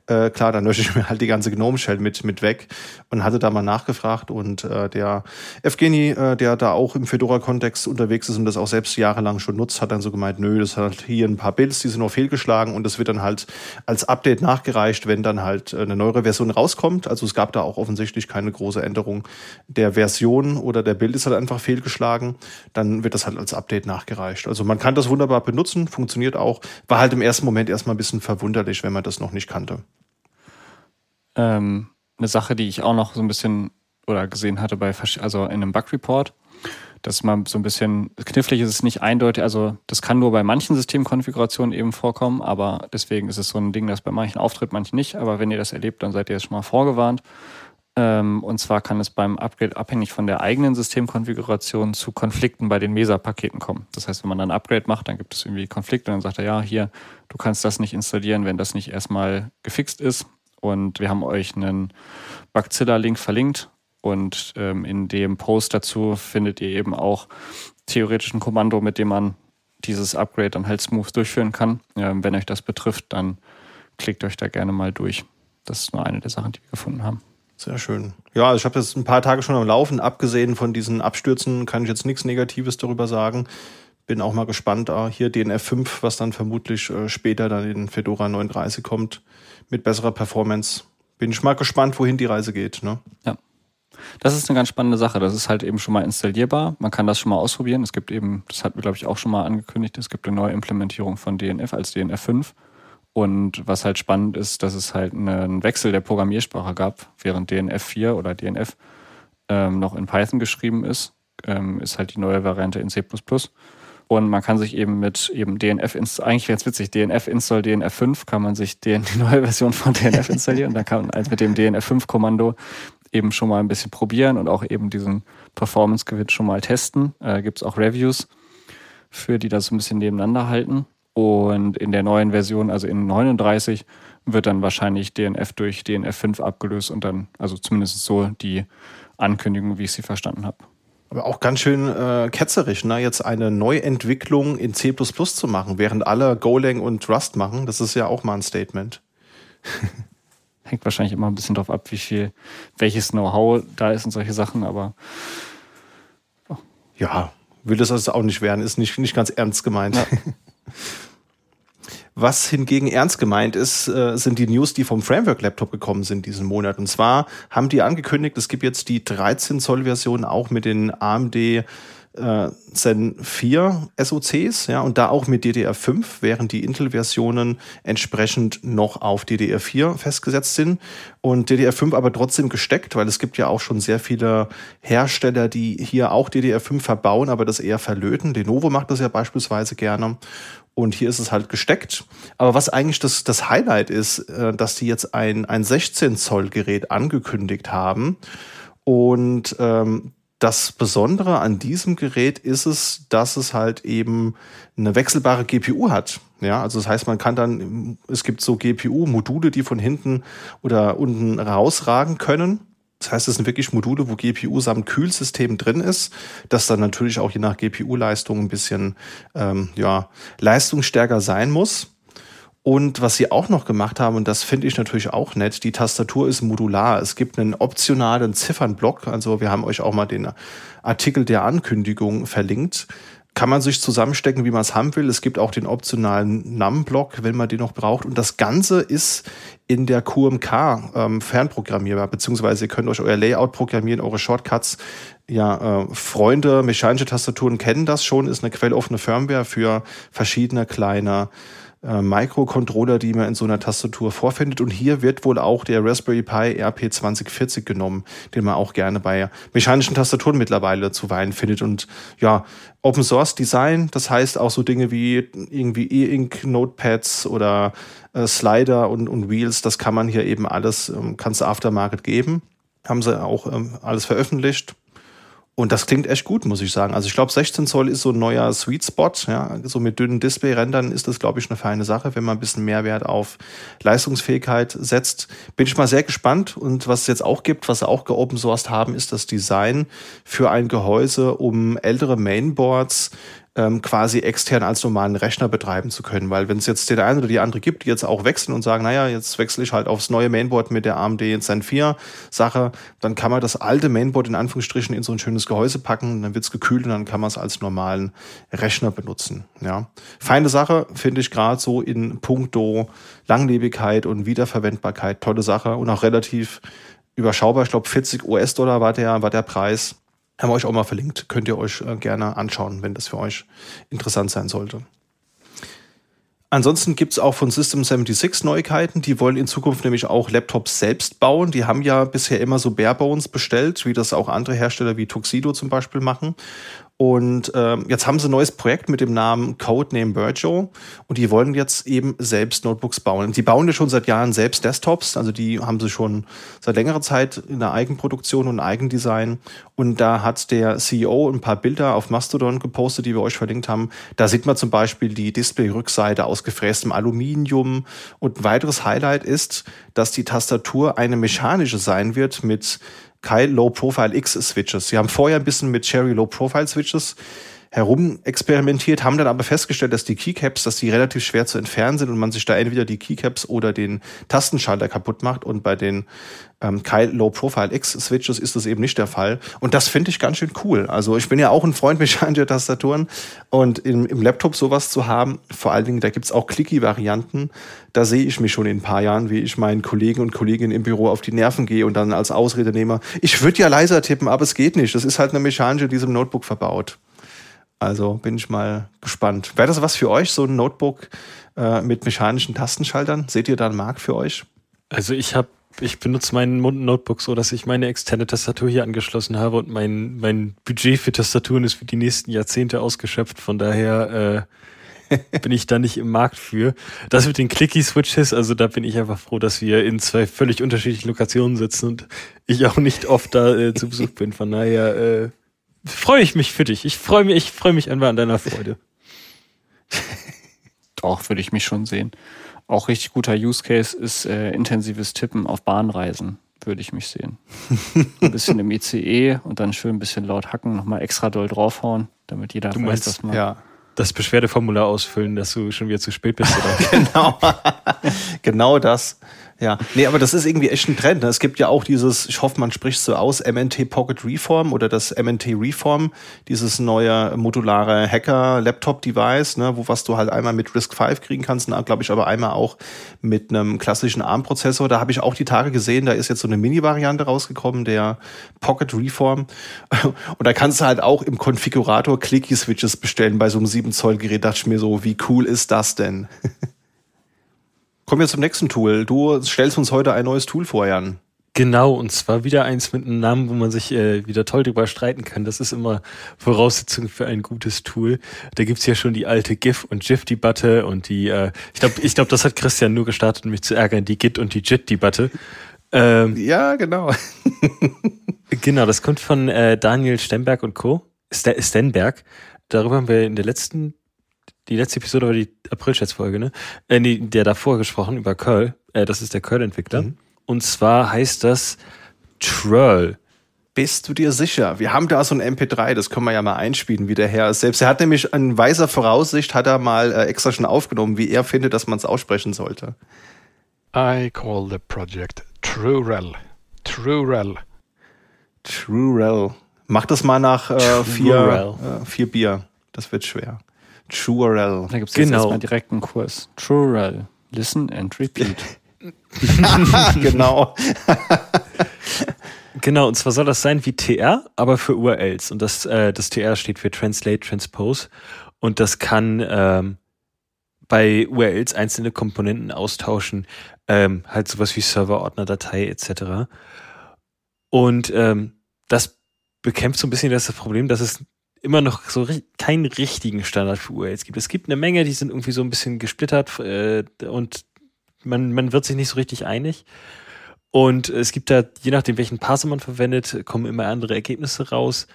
äh, klar, dann lösche ich mir halt die ganze Gnome Shell mit, mit weg und hatte da mal nachgefragt und äh, der Evgeny, äh, der da auch im Fedora-Kontext unterwegs ist und das auch selbst jahrelang schon nutzt, hat dann so gemeint, nö, das hat hier ein paar Builds, die sind noch fehlgeschlagen und das wird dann halt als Update nachgereicht, wenn dann halt äh, eine neuere Version rauskommt. Also es gab da auch offensichtlich keine große Änderung der Version oder der Bild ist halt einfach fehlgeschlagen. Dann wird das halt als Update nachgereicht. Also man kann das wunderbar benutzen, funktioniert auch. War halt im ersten Moment erstmal ein bisschen verwunderlich, wenn man das noch nicht kannte ähm, eine Sache, die ich auch noch so ein bisschen oder gesehen hatte bei, also in einem Bug Report, dass man so ein bisschen knifflig ist es nicht eindeutig, also das kann nur bei manchen Systemkonfigurationen eben vorkommen, aber deswegen ist es so ein Ding, das bei manchen auftritt, manchen nicht. Aber wenn ihr das erlebt, dann seid ihr jetzt schon mal vorgewarnt. Ähm, und zwar kann es beim Upgrade abhängig von der eigenen Systemkonfiguration zu Konflikten bei den Mesa-Paketen kommen. Das heißt, wenn man dann ein Upgrade macht, dann gibt es irgendwie Konflikte und dann sagt er, ja, hier, du kannst das nicht installieren, wenn das nicht erstmal gefixt ist. Und wir haben euch einen Bugzilla-Link verlinkt. Und ähm, in dem Post dazu findet ihr eben auch theoretisch ein Kommando, mit dem man dieses Upgrade dann halt smooth durchführen kann. Ähm, wenn euch das betrifft, dann klickt euch da gerne mal durch. Das ist nur eine der Sachen, die wir gefunden haben. Sehr schön. Ja, also ich habe jetzt ein paar Tage schon am Laufen. Abgesehen von diesen Abstürzen kann ich jetzt nichts Negatives darüber sagen. Bin auch mal gespannt. Ah, hier DNF 5, was dann vermutlich äh, später dann in Fedora 39 kommt mit besserer Performance. Bin ich mal gespannt, wohin die Reise geht. Ne? Ja. Das ist eine ganz spannende Sache. Das ist halt eben schon mal installierbar. Man kann das schon mal ausprobieren. Es gibt eben, das hatten wir, glaube ich, auch schon mal angekündigt, es gibt eine neue Implementierung von DNF als DNF 5. Und was halt spannend ist, dass es halt einen Wechsel der Programmiersprache gab, während DNF 4 oder DNF ähm, noch in Python geschrieben ist, ähm, ist halt die neue Variante in C++. Und man kann sich eben mit eben DNF, eigentlich wäre es witzig, DNF install DNF 5, kann man sich die neue Version von DNF installieren. dann kann man als mit dem DNF 5 Kommando eben schon mal ein bisschen probieren und auch eben diesen Performance-Gewinn schon mal testen. Äh, Gibt es auch Reviews für die das ein bisschen nebeneinander halten. Und in der neuen Version, also in 39, wird dann wahrscheinlich DNF durch DNF 5 abgelöst und dann, also zumindest so die Ankündigung, wie ich sie verstanden habe. Aber auch ganz schön äh, ketzerisch, ne? jetzt eine Neuentwicklung in C zu machen, während alle Golang und Rust machen. Das ist ja auch mal ein Statement. Hängt wahrscheinlich immer ein bisschen drauf ab, wie viel, welches Know-how da ist und solche Sachen, aber. Oh. Ja, will das also auch nicht werden, ist nicht, nicht ganz ernst gemeint. Ja. Was hingegen ernst gemeint ist, äh, sind die News, die vom Framework Laptop gekommen sind diesen Monat. Und zwar haben die angekündigt, es gibt jetzt die 13 Zoll Version auch mit den AMD äh, Zen 4 SoCs, ja, und da auch mit DDR5, während die Intel-Versionen entsprechend noch auf DDR4 festgesetzt sind und DDR5 aber trotzdem gesteckt, weil es gibt ja auch schon sehr viele Hersteller, die hier auch DDR5 verbauen, aber das eher verlöten. Lenovo macht das ja beispielsweise gerne und hier ist es halt gesteckt. Aber was eigentlich das, das Highlight ist, äh, dass die jetzt ein, ein 16 Zoll Gerät angekündigt haben. Und ähm, das Besondere an diesem Gerät ist es, dass es halt eben eine wechselbare GPU hat. Ja, also das heißt, man kann dann, es gibt so GPU-Module, die von hinten oder unten rausragen können. Das heißt, es sind wirklich Module, wo GPU samt Kühlsystem drin ist, das dann natürlich auch je nach GPU-Leistung ein bisschen ähm, ja, leistungsstärker sein muss. Und was sie auch noch gemacht haben, und das finde ich natürlich auch nett, die Tastatur ist modular. Es gibt einen optionalen Ziffernblock. Also wir haben euch auch mal den Artikel der Ankündigung verlinkt kann man sich zusammenstecken, wie man es haben will. Es gibt auch den optionalen NUM-Block, wenn man den noch braucht. Und das Ganze ist in der QMK ähm, fernprogrammierbar, beziehungsweise ihr könnt euch euer Layout programmieren, eure Shortcuts. Ja, äh, Freunde, mechanische Tastaturen kennen das schon, ist eine quelloffene Firmware für verschiedene kleine äh, Microcontroller, die man in so einer Tastatur vorfindet. Und hier wird wohl auch der Raspberry Pi RP2040 genommen, den man auch gerne bei mechanischen Tastaturen mittlerweile zuweilen findet. Und ja, Open Source Design, das heißt auch so Dinge wie irgendwie E-Ink Notepads oder äh, Slider und, und Wheels, das kann man hier eben alles, ähm, kannst du Aftermarket geben. Haben sie auch ähm, alles veröffentlicht. Und das klingt echt gut, muss ich sagen. Also ich glaube, 16 Zoll ist so ein neuer Sweet Spot. Ja, so mit dünnen Display-Rändern ist das, glaube ich, eine feine Sache, wenn man ein bisschen Mehrwert auf Leistungsfähigkeit setzt. Bin ich mal sehr gespannt. Und was es jetzt auch gibt, was sie auch geopen sourced haben, ist das Design für ein Gehäuse, um ältere Mainboards ähm, quasi extern als normalen Rechner betreiben zu können. Weil wenn es jetzt den einen oder die andere gibt, die jetzt auch wechseln und sagen, naja, jetzt wechsle ich halt aufs neue Mainboard mit der AMD Zen 4 Sache, dann kann man das alte Mainboard in Anführungsstrichen in so ein schönes Gehäuse packen, dann wird es gekühlt und dann kann man es als normalen Rechner benutzen. Ja. Feine Sache, finde ich gerade so in puncto Langlebigkeit und Wiederverwendbarkeit. Tolle Sache und auch relativ überschaubar. Ich glaube, 40 US-Dollar war der, war der Preis. Haben wir euch auch mal verlinkt. Könnt ihr euch äh, gerne anschauen, wenn das für euch interessant sein sollte. Ansonsten gibt's auch von System 76 Neuigkeiten. Die wollen in Zukunft nämlich auch Laptops selbst bauen. Die haben ja bisher immer so Barebones bestellt, wie das auch andere Hersteller wie Tuxedo zum Beispiel machen. Und ähm, jetzt haben sie ein neues Projekt mit dem Namen Codename Virtual und die wollen jetzt eben selbst Notebooks bauen. Die bauen ja schon seit Jahren selbst Desktops, also die haben sie schon seit längerer Zeit in der Eigenproduktion und Eigendesign. Und da hat der CEO ein paar Bilder auf Mastodon gepostet, die wir euch verlinkt haben. Da sieht man zum Beispiel die Display-Rückseite aus gefrästem Aluminium. Und ein weiteres Highlight ist, dass die Tastatur eine mechanische sein wird mit Kai Low Profile X Switches. Sie haben vorher ein bisschen mit Cherry Low Profile Switches herum experimentiert, haben dann aber festgestellt, dass die Keycaps, dass die relativ schwer zu entfernen sind und man sich da entweder die Keycaps oder den Tastenschalter kaputt macht. Und bei den ähm, Kyle Low Profile X Switches ist das eben nicht der Fall. Und das finde ich ganz schön cool. Also ich bin ja auch ein Freund mechanischer Tastaturen und im, im Laptop sowas zu haben, vor allen Dingen, da gibt's auch Clicky-Varianten, da sehe ich mich schon in ein paar Jahren, wie ich meinen Kollegen und Kolleginnen im Büro auf die Nerven gehe und dann als Ausrede nehme, ich würde ja leiser tippen, aber es geht nicht. Das ist halt eine mechanische in diesem Notebook verbaut. Also bin ich mal gespannt. Wäre das was für euch, so ein Notebook äh, mit mechanischen Tastenschaltern? Seht ihr da einen Markt für euch? Also ich habe ich benutze meinen Notebook so, dass ich meine externe Tastatur hier angeschlossen habe und mein, mein Budget für Tastaturen ist für die nächsten Jahrzehnte ausgeschöpft. Von daher äh, bin ich da nicht im Markt für. Das mit den Clicky-Switches, also da bin ich einfach froh, dass wir in zwei völlig unterschiedlichen Lokationen sitzen und ich auch nicht oft da äh, zu Besuch bin. Von daher äh, freue ich mich für dich. Ich freue mich, ich freue mich einfach an deiner Freude. Doch, würde ich mich schon sehen. Auch richtig guter Use Case ist äh, intensives Tippen auf Bahnreisen, würde ich mich sehen. ein bisschen im ICE und dann schön ein bisschen laut hacken, nochmal extra doll draufhauen, damit jeder du weiß, meinst, dass man. Ja. Das Beschwerdeformular ausfüllen, dass du schon wieder zu spät bist, oder? genau. genau das. Ja, nee, aber das ist irgendwie echt ein Trend. Ne? Es gibt ja auch dieses, ich hoffe, man spricht so aus, MNT Pocket Reform oder das MNT Reform, dieses neue modulare Hacker-Laptop-Device, ne, wo was du halt einmal mit Risk 5 kriegen kannst, glaube ich, aber einmal auch mit einem klassischen ARM-Prozessor. Da habe ich auch die Tage gesehen, da ist jetzt so eine Mini-Variante rausgekommen, der Pocket Reform. Und da kannst du halt auch im Konfigurator Clicky-Switches bestellen bei so einem 7-Zoll-Gerät. Dachte ich mir so, wie cool ist das denn? Kommen wir zum nächsten Tool. Du stellst uns heute ein neues Tool vor, Jan. Genau, und zwar wieder eins mit einem Namen, wo man sich äh, wieder toll drüber streiten kann. Das ist immer Voraussetzung für ein gutes Tool. Da gibt's ja schon die alte GIF- und GIF-Debatte und die, äh, ich glaube, ich glaub, das hat Christian nur gestartet, um mich zu ärgern, die Git- und die JIT-Debatte. Ähm, ja, genau. genau, das kommt von äh, Daniel Stenberg und Co. St Stenberg. Darüber haben wir in der letzten die letzte Episode war die April-Schätzfolge, ne? Äh, nee, der davor gesprochen über Curl. Äh, das ist der Curl-Entwickler. Mhm. Und zwar heißt das Trull. Bist du dir sicher? Wir haben da so ein MP3, das können wir ja mal einspielen, wie der Herr ist. Selbst er hat nämlich in weiser Voraussicht, hat er mal äh, extra schon aufgenommen, wie er findet, dass man es aussprechen sollte. I call the project Trurel. Trurel. Trurel. Mach das mal nach äh, vier, äh, vier Bier. Das wird schwer. Trurel. Da gibt es genau. jetzt erstmal direkt einen Kurs. Trurel. Listen and repeat. genau. genau, und zwar soll das sein wie TR, aber für URLs. Und das, äh, das TR steht für Translate, Transpose. Und das kann ähm, bei URLs einzelne Komponenten austauschen, ähm, halt sowas wie Serverordner, Datei etc. Und ähm, das bekämpft so ein bisschen das Problem, dass es immer noch so keinen richtigen Standard für URLs gibt. Es gibt eine Menge, die sind irgendwie so ein bisschen gesplittert äh, und man, man wird sich nicht so richtig einig. Und es gibt da, je nachdem, welchen Parser man verwendet, kommen immer andere Ergebnisse raus.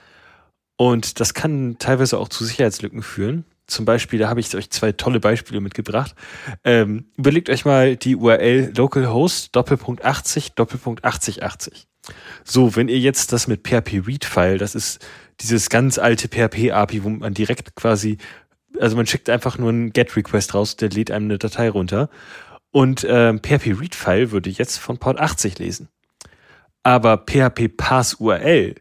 Und das kann teilweise auch zu Sicherheitslücken führen. Zum Beispiel, da habe ich euch zwei tolle Beispiele mitgebracht. Ähm, überlegt euch mal die URL localhost Doppelpunkt 80 Doppelpunkt 8080. So, wenn ihr jetzt das mit PHP Read File, das ist dieses ganz alte PHP-API, wo man direkt quasi, also man schickt einfach nur einen GET-Request raus, der lädt einem eine Datei runter. Und ähm, PHP-Read-File würde jetzt von Port 80 lesen. Aber PHP-Pass-URL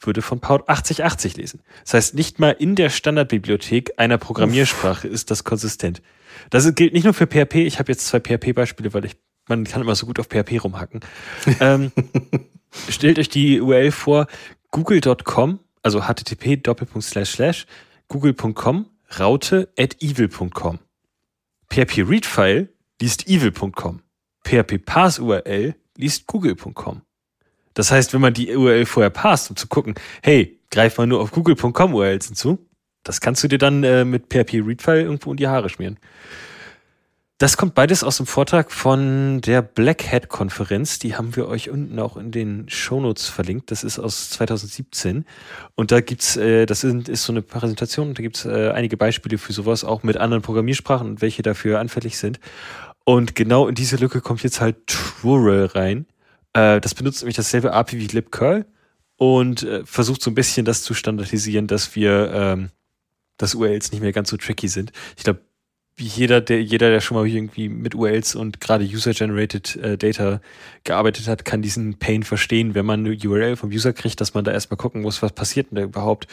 würde von Port 8080 lesen. Das heißt, nicht mal in der Standardbibliothek einer Programmiersprache Uff. ist das konsistent. Das gilt nicht nur für PHP. Ich habe jetzt zwei PHP-Beispiele, weil ich, man kann immer so gut auf PHP rumhacken. ähm, stellt euch die URL vor, google.com, also http google.com, raute at evil.com. PHP Readfile liest evil.com. PHP Pass URL liest google.com. Das heißt, wenn man die URL vorher passt, um zu gucken, hey, greif mal nur auf google.com URLs hinzu, das kannst du dir dann äh, mit PHP Readfile irgendwo in die Haare schmieren. Das kommt beides aus dem Vortrag von der Black Hat Konferenz. Die haben wir euch unten auch in den Shownotes verlinkt. Das ist aus 2017. Und da gibt's, äh, das ist, ist so eine Präsentation und da gibt's äh, einige Beispiele für sowas, auch mit anderen Programmiersprachen und welche dafür anfällig sind. Und genau in diese Lücke kommt jetzt halt Twirl rein. Äh, das benutzt nämlich dasselbe API wie libcurl und äh, versucht so ein bisschen das zu standardisieren, dass wir, ähm, dass URLs nicht mehr ganz so tricky sind. Ich glaube, jeder, der, jeder, der schon mal irgendwie mit URLs und gerade User-Generated äh, Data gearbeitet hat, kann diesen Pain verstehen, wenn man eine URL vom User kriegt, dass man da erstmal gucken muss, was passiert denn da überhaupt.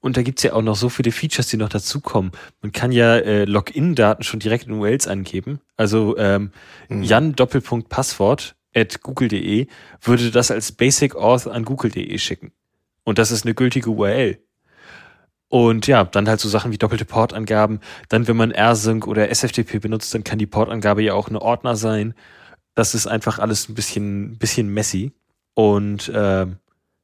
Und da gibt's ja auch noch so viele Features, die noch dazukommen. Man kann ja äh, Login-Daten schon direkt in URLs angeben. Also ähm, mhm. Jan Doppelpunkt Passwort at google.de würde das als Basic Auth an google.de schicken. Und das ist eine gültige URL. Und ja, dann halt so Sachen wie doppelte Portangaben. Dann, wenn man rsync oder SFTP benutzt, dann kann die Portangabe ja auch eine Ordner sein. Das ist einfach alles ein bisschen, bisschen messy. Und äh,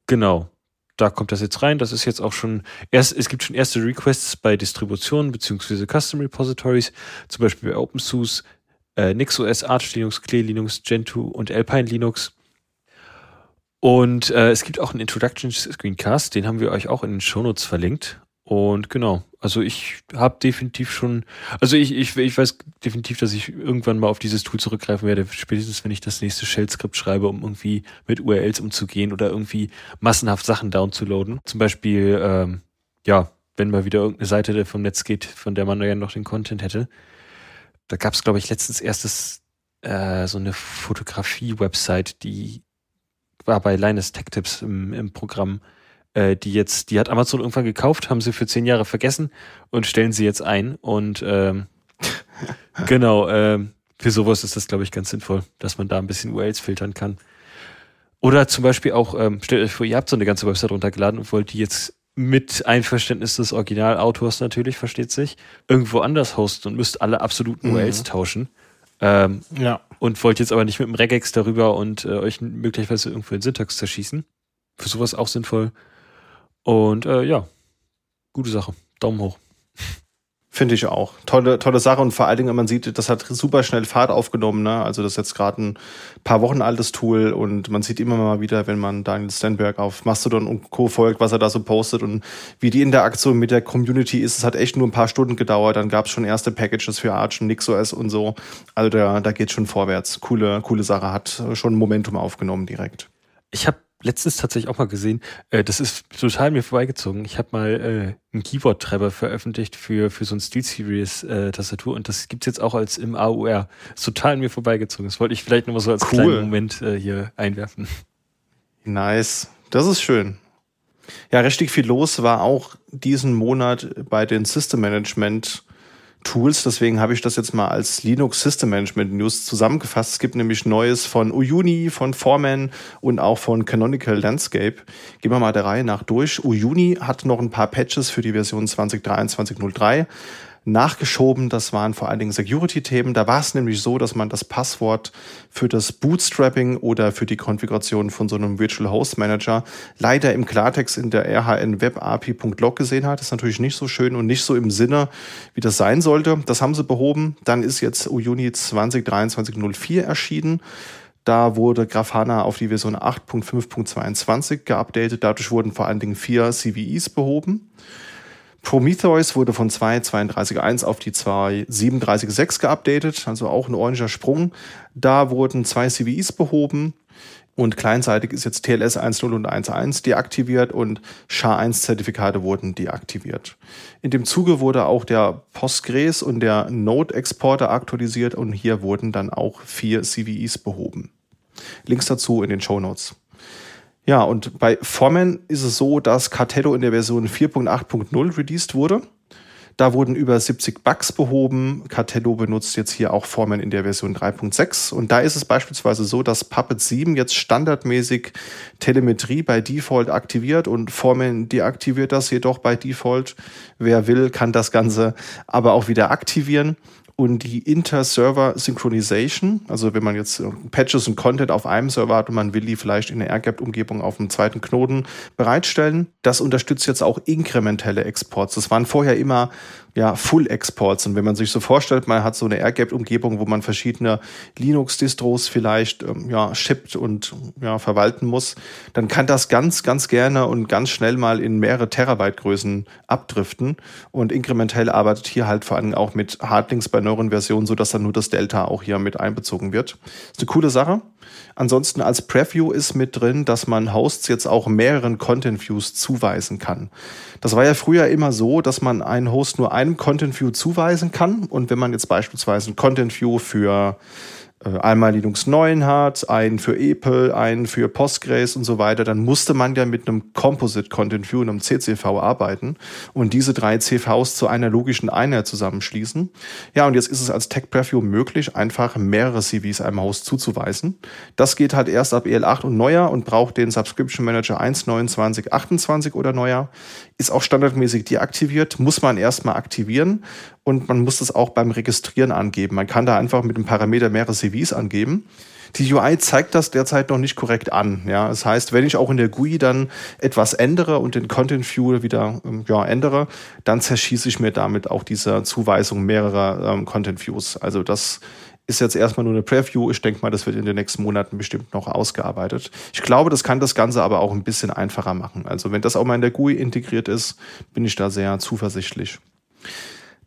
genau, da kommt das jetzt rein. Das ist jetzt auch schon erst, es gibt schon erste Requests bei Distributionen beziehungsweise Custom Repositories, zum Beispiel bei OpenSUSE, äh, NixOS, Arch Linux, Klee Linux, Gentoo und Alpine Linux. Und äh, es gibt auch einen Introduction Screencast, den haben wir euch auch in den Shownotes verlinkt. Und genau, also ich habe definitiv schon, also ich, ich, ich weiß definitiv, dass ich irgendwann mal auf dieses Tool zurückgreifen werde, spätestens wenn ich das nächste Shell-Skript schreibe, um irgendwie mit URLs umzugehen oder irgendwie massenhaft Sachen downzuladen. Zum Beispiel, ähm, ja, wenn mal wieder irgendeine Seite vom Netz geht, von der man ja noch den Content hätte, da gab es, glaube ich, letztens erstes äh, so eine Fotografie-Website, die war bei Linus Tech Tips im, im Programm, äh, die jetzt, die hat Amazon irgendwann gekauft, haben sie für zehn Jahre vergessen und stellen sie jetzt ein. Und ähm, genau, ähm, für sowas ist das, glaube ich, ganz sinnvoll, dass man da ein bisschen URLs filtern kann. Oder zum Beispiel auch, ähm, stellt euch vor, ihr habt so eine ganze Website runtergeladen und wollt die jetzt mit Einverständnis des Originalautors natürlich, versteht sich, irgendwo anders hosten und müsst alle absoluten mhm. URLs tauschen. Ähm, ja. Und wollt jetzt aber nicht mit dem Regex darüber und äh, euch möglicherweise irgendwo in Syntax zerschießen. Für sowas auch sinnvoll. Und äh, ja, gute Sache. Daumen hoch. Finde ich auch. Tolle, tolle Sache und vor allen Dingen, man sieht, das hat super schnell Fahrt aufgenommen. Ne? Also das ist jetzt gerade ein paar Wochen altes Tool und man sieht immer mal wieder, wenn man Daniel Stenberg auf Mastodon und Co. folgt, was er da so postet und wie die Interaktion mit der Community ist. Es hat echt nur ein paar Stunden gedauert. Dann gab es schon erste Packages für Arch und NixOS und so. Also da, da geht schon vorwärts. Coole, coole Sache. Hat schon Momentum aufgenommen direkt. Ich habe letztens tatsächlich auch mal gesehen, äh, das ist total mir vorbeigezogen. Ich habe mal äh, einen Keyboard-Treiber veröffentlicht für, für so ein SteelSeries-Tastatur äh, und das gibt's jetzt auch als im AUR. Ist total mir vorbeigezogen. Das wollte ich vielleicht nochmal so als cool. kleinen Moment äh, hier einwerfen. Nice. Das ist schön. Ja, richtig viel los war auch diesen Monat bei den System Management Tools. Deswegen habe ich das jetzt mal als Linux System Management News zusammengefasst. Es gibt nämlich Neues von Uyuni, von Foreman und auch von Canonical Landscape. Gehen wir mal der Reihe nach durch. Uyuni hat noch ein paar Patches für die Version 2023.03 nachgeschoben. Das waren vor allen Dingen Security-Themen. Da war es nämlich so, dass man das Passwort für das Bootstrapping oder für die Konfiguration von so einem Virtual Host Manager leider im Klartext in der RHN Web API.log gesehen hat. Das ist natürlich nicht so schön und nicht so im Sinne, wie das sein sollte. Das haben sie behoben. Dann ist jetzt UJuni 2023.04 erschienen. Da wurde Grafana auf die Version 8.5.22 geupdatet. Dadurch wurden vor allen Dingen vier CVEs behoben. Prometheus wurde von 2.32.1 auf die 2.37.6 geupdatet, also auch ein ordentlicher Sprung. Da wurden zwei CVEs behoben. Und kleinseitig ist jetzt TLS 1.0 und 1.1 deaktiviert und SHA-1-Zertifikate wurden deaktiviert. In dem Zuge wurde auch der Postgres und der Node-Exporter aktualisiert und hier wurden dann auch vier CVEs behoben. Links dazu in den Show Notes. Ja, und bei Formen ist es so, dass Cartello in der Version 4.8.0 released wurde. Da wurden über 70 Bugs behoben. Cartello benutzt jetzt hier auch Formen in der Version 3.6. Und da ist es beispielsweise so, dass Puppet 7 jetzt standardmäßig Telemetrie bei Default aktiviert und Formen deaktiviert das jedoch bei Default. Wer will, kann das Ganze aber auch wieder aktivieren und die Inter-Server-Synchronization, also wenn man jetzt äh, Patches und Content auf einem Server hat und man will die vielleicht in der AirGap-Umgebung auf einem zweiten Knoten bereitstellen, das unterstützt jetzt auch inkrementelle Exports. Das waren vorher immer ja, Full-Exports. Und wenn man sich so vorstellt, man hat so eine AirGap-Umgebung, wo man verschiedene Linux-Distros vielleicht ähm, ja, shippt und ja, verwalten muss, dann kann das ganz, ganz gerne und ganz schnell mal in mehrere Terabyte-Größen abdriften. Und inkrementell arbeitet hier halt vor allem auch mit Hardlinks bei neueren Versionen, sodass dann nur das Delta auch hier mit einbezogen wird. ist eine coole Sache. Ansonsten als Preview ist mit drin, dass man Hosts jetzt auch mehreren Content Views zuweisen kann. Das war ja früher immer so, dass man einen Host nur einem Content View zuweisen kann. Und wenn man jetzt beispielsweise ein Content View für einmal Linux 9 hat, einen für EPEL, einen für Postgres und so weiter, dann musste man ja mit einem Composite Content View und einem CCV arbeiten und diese drei CVs zu einer logischen Einheit zusammenschließen. Ja, und jetzt ist es als Tech Preview möglich, einfach mehrere CVs einem Host zuzuweisen. Das geht halt erst ab EL8 und neuer und braucht den Subscription Manager 1.29.28 oder neuer. Ist auch standardmäßig deaktiviert, muss man erstmal aktivieren und man muss das auch beim Registrieren angeben. Man kann da einfach mit dem Parameter mehrere CVs angeben. Die UI zeigt das derzeit noch nicht korrekt an. Ja, das heißt, wenn ich auch in der GUI dann etwas ändere und den Content View wieder ähm, ja, ändere, dann zerschieße ich mir damit auch diese Zuweisung mehrerer ähm, Content Views. Also das ist jetzt erstmal nur eine Preview. Ich denke mal, das wird in den nächsten Monaten bestimmt noch ausgearbeitet. Ich glaube, das kann das Ganze aber auch ein bisschen einfacher machen. Also wenn das auch mal in der GUI integriert ist, bin ich da sehr zuversichtlich.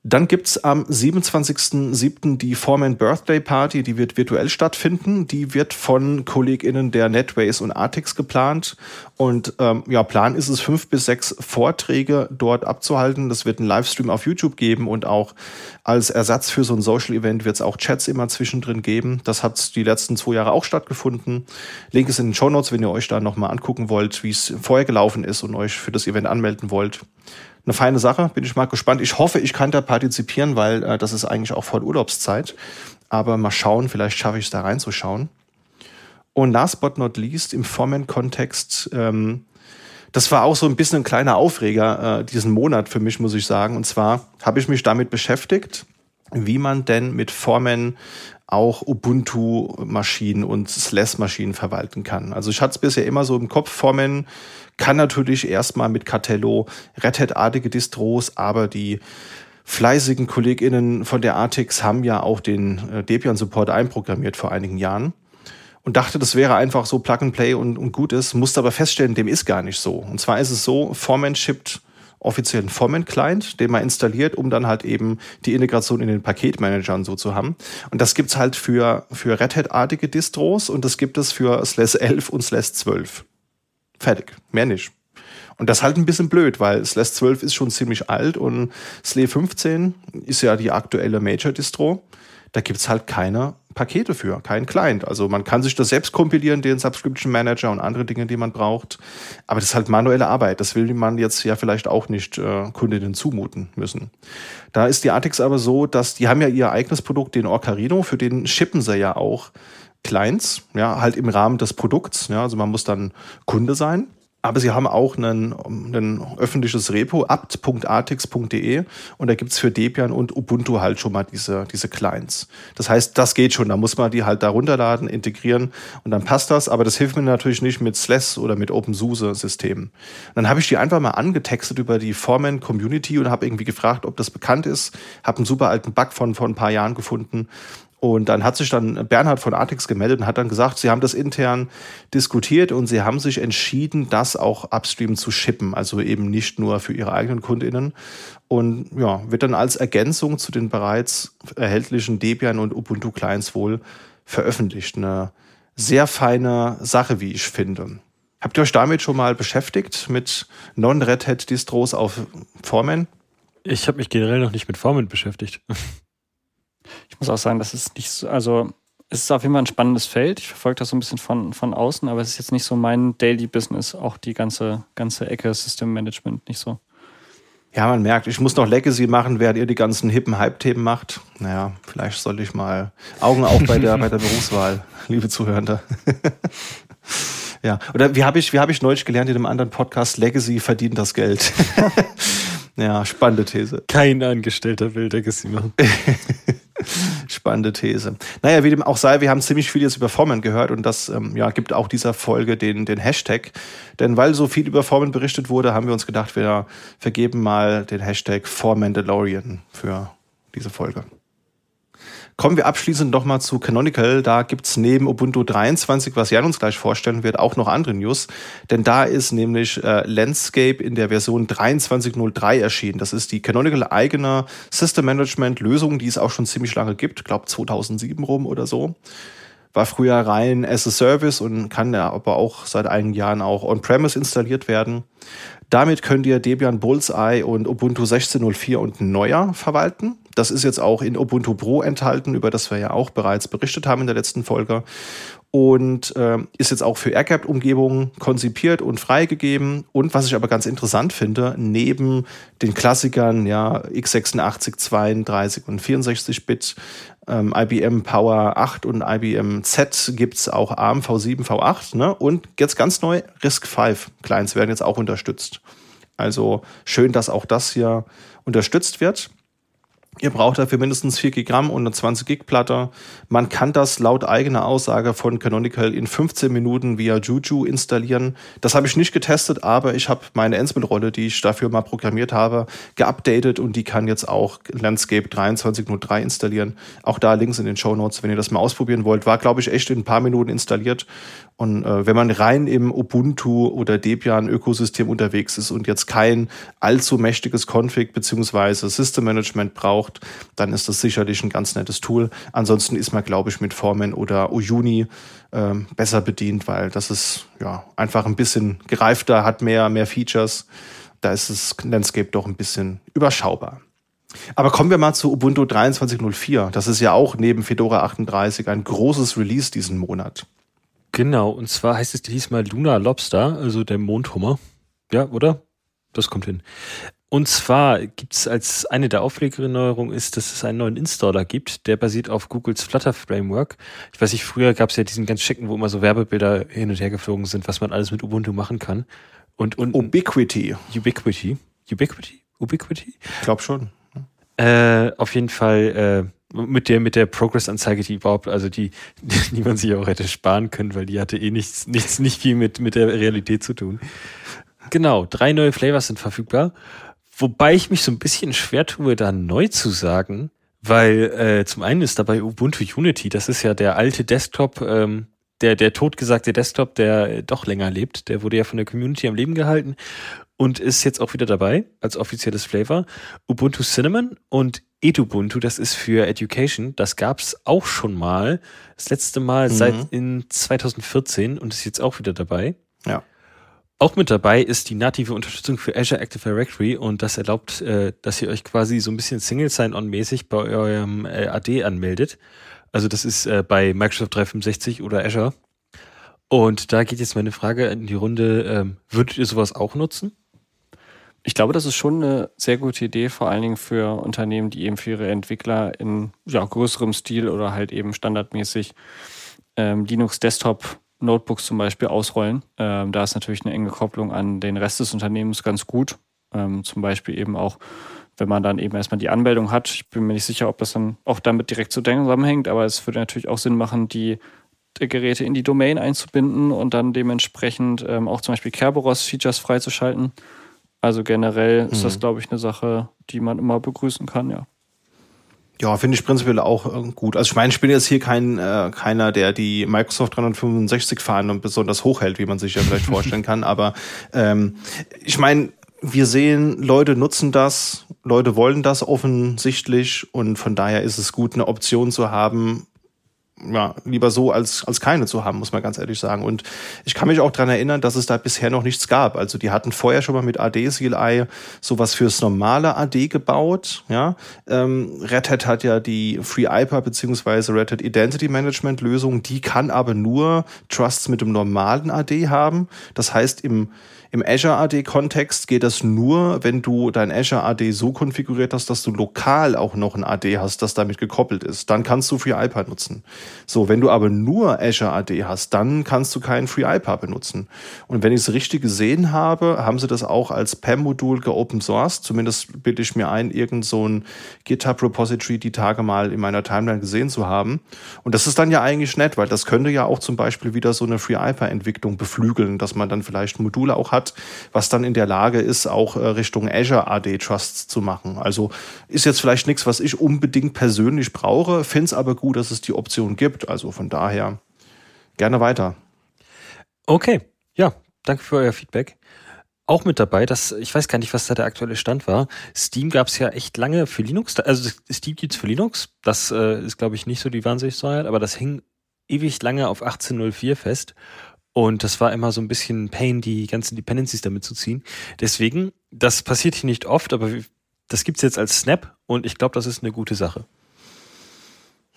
Dann gibt's am 27.07. die Foreman Birthday Party, die wird virtuell stattfinden. Die wird von KollegInnen der Netways und Artix geplant. Und ähm, ja, Plan ist es, fünf bis sechs Vorträge dort abzuhalten. Das wird einen Livestream auf YouTube geben und auch als Ersatz für so ein Social-Event wird es auch Chats immer zwischendrin geben. Das hat die letzten zwei Jahre auch stattgefunden. Link ist in den Show Notes, wenn ihr euch da nochmal angucken wollt, wie es vorher gelaufen ist und euch für das Event anmelden wollt eine feine Sache. Bin ich mal gespannt. Ich hoffe, ich kann da partizipieren, weil äh, das ist eigentlich auch vor Urlaubszeit. Aber mal schauen, vielleicht schaffe ich es da reinzuschauen. Und last but not least, im Formen-Kontext, ähm, das war auch so ein bisschen ein kleiner Aufreger äh, diesen Monat für mich, muss ich sagen. Und zwar habe ich mich damit beschäftigt, wie man denn mit Formen auch Ubuntu-Maschinen und SLES-Maschinen verwalten kann. Also ich hatte es bisher immer so im Kopf, Formen kann natürlich erstmal mit Cartello Red Hat-artige Distros, aber die fleißigen KollegInnen von der Artix haben ja auch den äh, Debian-Support einprogrammiert vor einigen Jahren und dachte, das wäre einfach so Plug and Play und, und gut ist, musste aber feststellen, dem ist gar nicht so. Und zwar ist es so, Foreman shippt offiziellen Formen-Client, den man installiert, um dann halt eben die Integration in den Paketmanagern so zu haben. Und das gibt's halt für, für Red Hat-artige Distros und das gibt es für SLES 11 und SLES 12. Fertig. Mehr nicht. Und das ist halt ein bisschen blöd, weil SLES 12 ist schon ziemlich alt und SLE 15 ist ja die aktuelle Major-Distro. Da gibt's halt keine Pakete für, kein Client. Also man kann sich das selbst kompilieren, den Subscription Manager und andere Dinge, die man braucht. Aber das ist halt manuelle Arbeit. Das will man jetzt ja vielleicht auch nicht äh, Kundinnen zumuten müssen. Da ist die Artix aber so, dass die haben ja ihr eigenes Produkt, den Orcarino, für den shippen sie ja auch Clients, ja, halt im Rahmen des Produkts. Ja, also man muss dann Kunde sein. Aber sie haben auch ein, ein öffentliches Repo, apt.artix.de und da gibt's für Debian und Ubuntu halt schon mal diese, diese Clients. Das heißt, das geht schon, da muss man die halt da runterladen, integrieren und dann passt das, aber das hilft mir natürlich nicht mit SLES oder mit OpenSUSE-Systemen. Dann habe ich die einfach mal angetextet über die Foreman Community und habe irgendwie gefragt, ob das bekannt ist, habe einen super alten Bug von vor ein paar Jahren gefunden und dann hat sich dann Bernhard von Artix gemeldet und hat dann gesagt, sie haben das intern diskutiert und sie haben sich entschieden, das auch upstream zu shippen, also eben nicht nur für ihre eigenen KundInnen. Und ja, wird dann als Ergänzung zu den bereits erhältlichen Debian und Ubuntu Clients wohl veröffentlicht. Eine sehr feine Sache, wie ich finde. Habt ihr euch damit schon mal beschäftigt, mit Non-Red Hat-Distros auf Foreman? Ich habe mich generell noch nicht mit Foreman beschäftigt. Ich muss auch sagen, das ist nicht so, also es ist auf jeden Fall ein spannendes Feld. Ich verfolge das so ein bisschen von, von außen, aber es ist jetzt nicht so mein Daily Business, auch die ganze, ganze Ecke System Management nicht so. Ja, man merkt, ich muss noch Legacy machen, während ihr die ganzen hippen Hype-Themen macht. Naja, vielleicht sollte ich mal Augen auf bei der, bei der Berufswahl, liebe Zuhörende. ja, oder wie habe ich, wie habe ich neulich gelernt in einem anderen Podcast, Legacy verdient das Geld. ja, spannende These. Kein Angestellter will Legacy machen. Spannende These. Naja, wie dem auch sei, wir haben ziemlich viel jetzt über Formen gehört und das ähm, ja, gibt auch dieser Folge den, den Hashtag. Denn weil so viel über Formen berichtet wurde, haben wir uns gedacht, wir vergeben mal den Hashtag For Mandalorian für diese Folge. Kommen wir abschließend noch mal zu Canonical. Da gibt's neben Ubuntu 23, was Jan uns gleich vorstellen wird, auch noch andere News. Denn da ist nämlich äh, Landscape in der Version 23.03 erschienen. Das ist die Canonical eigene System Management Lösung, die es auch schon ziemlich lange gibt. Glaube 2007 rum oder so. War früher rein as a Service und kann ja aber auch seit einigen Jahren auch on-premise installiert werden. Damit könnt ihr Debian Bullseye und Ubuntu 16.04 und neuer verwalten. Das ist jetzt auch in Ubuntu Pro enthalten, über das wir ja auch bereits berichtet haben in der letzten Folge. Und äh, ist jetzt auch für AirGap-Umgebungen konzipiert und freigegeben. Und was ich aber ganz interessant finde, neben den Klassikern, ja, x86, 32 und 64-Bit, ähm, IBM Power 8 und IBM Z gibt's auch ARM V7, V8. Ne? Und jetzt ganz neu, RISC V Clients werden jetzt auch unterstützt. Also schön, dass auch das hier unterstützt wird. Ihr braucht dafür mindestens 4 Gigramm und eine 20 Gig Platte. Man kann das laut eigener Aussage von Canonical in 15 Minuten via Juju installieren. Das habe ich nicht getestet, aber ich habe meine Ansible-Rolle, die ich dafür mal programmiert habe, geupdatet und die kann jetzt auch Landscape 23.03 installieren. Auch da Links in den Show Notes, wenn ihr das mal ausprobieren wollt. War, glaube ich, echt in ein paar Minuten installiert. Und äh, wenn man rein im Ubuntu oder Debian-Ökosystem unterwegs ist und jetzt kein allzu mächtiges Config bzw. System Management braucht, braucht, dann ist das sicherlich ein ganz nettes Tool. Ansonsten ist man, glaube ich, mit Foreman oder Uyuni äh, besser bedient, weil das ist ja einfach ein bisschen gereifter, hat mehr, mehr Features. Da ist das Landscape doch ein bisschen überschaubar. Aber kommen wir mal zu Ubuntu 23.04. Das ist ja auch neben Fedora 38 ein großes Release diesen Monat. Genau, und zwar heißt es diesmal Luna Lobster, also der Mondhummer. Ja, oder? Das kommt hin. Und zwar gibt es als eine der Aufregerneuerungen ist, dass es einen neuen Installer gibt, der basiert auf Googles Flutter Framework. Ich weiß nicht, früher gab es ja diesen ganz schicken, wo immer so Werbebilder hin und her geflogen sind, was man alles mit Ubuntu machen kann. Und, und Ubiquity. Ubiquity. Ubiquity? Ubiquity? Ich glaube schon. Äh, auf jeden Fall äh, mit der mit der Progress-Anzeige, die überhaupt, also die, die man sich auch hätte sparen können, weil die hatte eh nichts, nichts, nicht viel mit mit der Realität zu tun. Genau, drei neue Flavors sind verfügbar. Wobei ich mich so ein bisschen schwer tue, da neu zu sagen, weil äh, zum einen ist dabei Ubuntu Unity, das ist ja der alte Desktop, ähm, der, der totgesagte Desktop, der doch länger lebt. Der wurde ja von der Community am Leben gehalten und ist jetzt auch wieder dabei als offizielles Flavor. Ubuntu Cinnamon und Edubuntu, das ist für Education. Das gab's auch schon mal. Das letzte Mal mhm. seit in 2014 und ist jetzt auch wieder dabei. Ja. Auch mit dabei ist die native Unterstützung für Azure Active Directory und das erlaubt, äh, dass ihr euch quasi so ein bisschen Single Sign-On-mäßig bei eurem äh, AD anmeldet. Also das ist äh, bei Microsoft 365 oder Azure. Und da geht jetzt meine Frage in die Runde, ähm, würdet ihr sowas auch nutzen? Ich glaube, das ist schon eine sehr gute Idee, vor allen Dingen für Unternehmen, die eben für ihre Entwickler in ja, größerem Stil oder halt eben standardmäßig ähm, Linux Desktop Notebooks zum Beispiel ausrollen. Ähm, da ist natürlich eine enge Kopplung an den Rest des Unternehmens ganz gut. Ähm, zum Beispiel eben auch, wenn man dann eben erstmal die Anmeldung hat. Ich bin mir nicht sicher, ob das dann auch damit direkt zusammenhängt, aber es würde natürlich auch Sinn machen, die Geräte in die Domain einzubinden und dann dementsprechend ähm, auch zum Beispiel Kerberos-Features freizuschalten. Also generell mhm. ist das, mhm. glaube ich, eine Sache, die man immer begrüßen kann, ja. Ja, finde ich prinzipiell auch äh, gut. Also ich meine, ich bin jetzt hier kein äh, keiner, der die Microsoft 365 Fahnen besonders hochhält, wie man sich ja vielleicht vorstellen kann. Aber ähm, ich meine, wir sehen, Leute nutzen das, Leute wollen das offensichtlich und von daher ist es gut, eine Option zu haben, ja, lieber so als, als keine zu haben, muss man ganz ehrlich sagen. Und ich kann mich auch dran erinnern, dass es da bisher noch nichts gab. Also die hatten vorher schon mal mit AD CLI sowas fürs normale AD gebaut. Ja, ähm, Red Hat hat ja die FreeIPA beziehungsweise Red Hat Identity Management Lösung. Die kann aber nur Trusts mit dem normalen AD haben. Das heißt, im im Azure AD-Kontext geht das nur, wenn du dein Azure AD so konfiguriert hast, dass du lokal auch noch ein AD hast, das damit gekoppelt ist. Dann kannst du FreeIPA nutzen. So, wenn du aber nur Azure AD hast, dann kannst du keinen FreeIPA benutzen. Und wenn ich es richtig gesehen habe, haben sie das auch als PAM-Modul geopen sourced. Zumindest bilde ich mir ein, irgend so ein GitHub-Repository die Tage mal in meiner Timeline gesehen zu haben. Und das ist dann ja eigentlich nett, weil das könnte ja auch zum Beispiel wieder so eine FreeIPA-Entwicklung beflügeln, dass man dann vielleicht Module auch hat, hat, was dann in der Lage ist, auch äh, Richtung Azure AD Trusts zu machen. Also ist jetzt vielleicht nichts, was ich unbedingt persönlich brauche, finde es aber gut, dass es die Option gibt. Also von daher gerne weiter. Okay, ja, danke für euer Feedback auch mit dabei, dass ich weiß gar nicht, was da der aktuelle Stand war. Steam gab es ja echt lange für Linux, also Steam gibt's für Linux. Das äh, ist, glaube ich, nicht so die Wahnsinnssteuer, aber das hing ewig lange auf 18.04 fest. Und das war immer so ein bisschen Pain, die ganzen Dependencies damit zu ziehen. Deswegen, das passiert hier nicht oft, aber das gibt's jetzt als Snap und ich glaube, das ist eine gute Sache.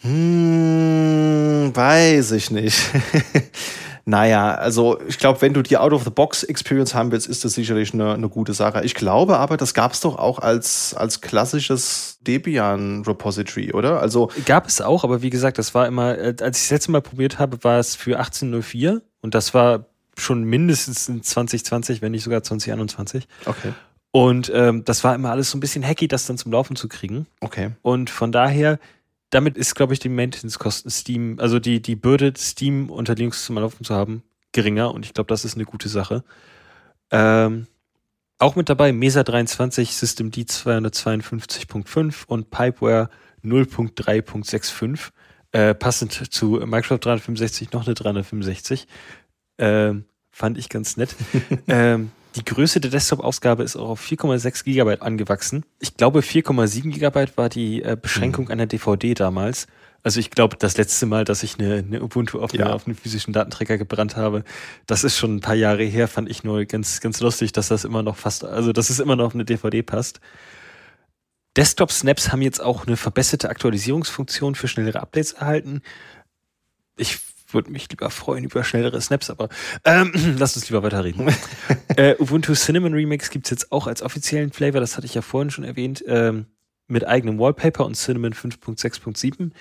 Hm, weiß ich nicht. naja, also ich glaube, wenn du die Out-of-the-Box-Experience haben willst, ist das sicherlich eine, eine gute Sache. Ich glaube aber, das gab es doch auch als, als klassisches Debian-Repository, oder? Also Gab es auch, aber wie gesagt, das war immer, äh, als ich das letzte Mal probiert habe, war es für 1804 und das war schon mindestens in 2020, wenn nicht sogar 2021. Okay. Und ähm, das war immer alles so ein bisschen hacky, das dann zum Laufen zu kriegen. Okay. Und von daher, damit ist, glaube ich, die Maintenance-Kosten Steam, also die, die Bürde, Steam unter Linux zum Laufen zu haben, geringer. Und ich glaube, das ist eine gute Sache. Ähm, auch mit dabei Mesa 23, System D 252.5 und Pipeware 0.3.65 äh, passend zu Microsoft 365 noch eine 365. Ähm, fand ich ganz nett. ähm, die Größe der Desktop-Ausgabe ist auch auf 4,6 Gigabyte angewachsen. Ich glaube, 4,7 Gigabyte war die äh, Beschränkung mhm. einer DVD damals. Also ich glaube, das letzte Mal, dass ich eine, eine Ubuntu auf, ja. auf einen physischen Datenträger gebrannt habe, das ist schon ein paar Jahre her, fand ich nur ganz, ganz lustig, dass das immer noch fast, also dass es immer noch auf eine DVD passt. Desktop-Snaps haben jetzt auch eine verbesserte Aktualisierungsfunktion für schnellere Updates erhalten. Ich würde mich lieber freuen über schnellere Snaps, aber ähm, lass uns lieber weiterreden. äh, Ubuntu Cinnamon Remix gibt's jetzt auch als offiziellen Flavor, das hatte ich ja vorhin schon erwähnt, ähm, mit eigenem Wallpaper und Cinnamon 5.6.7.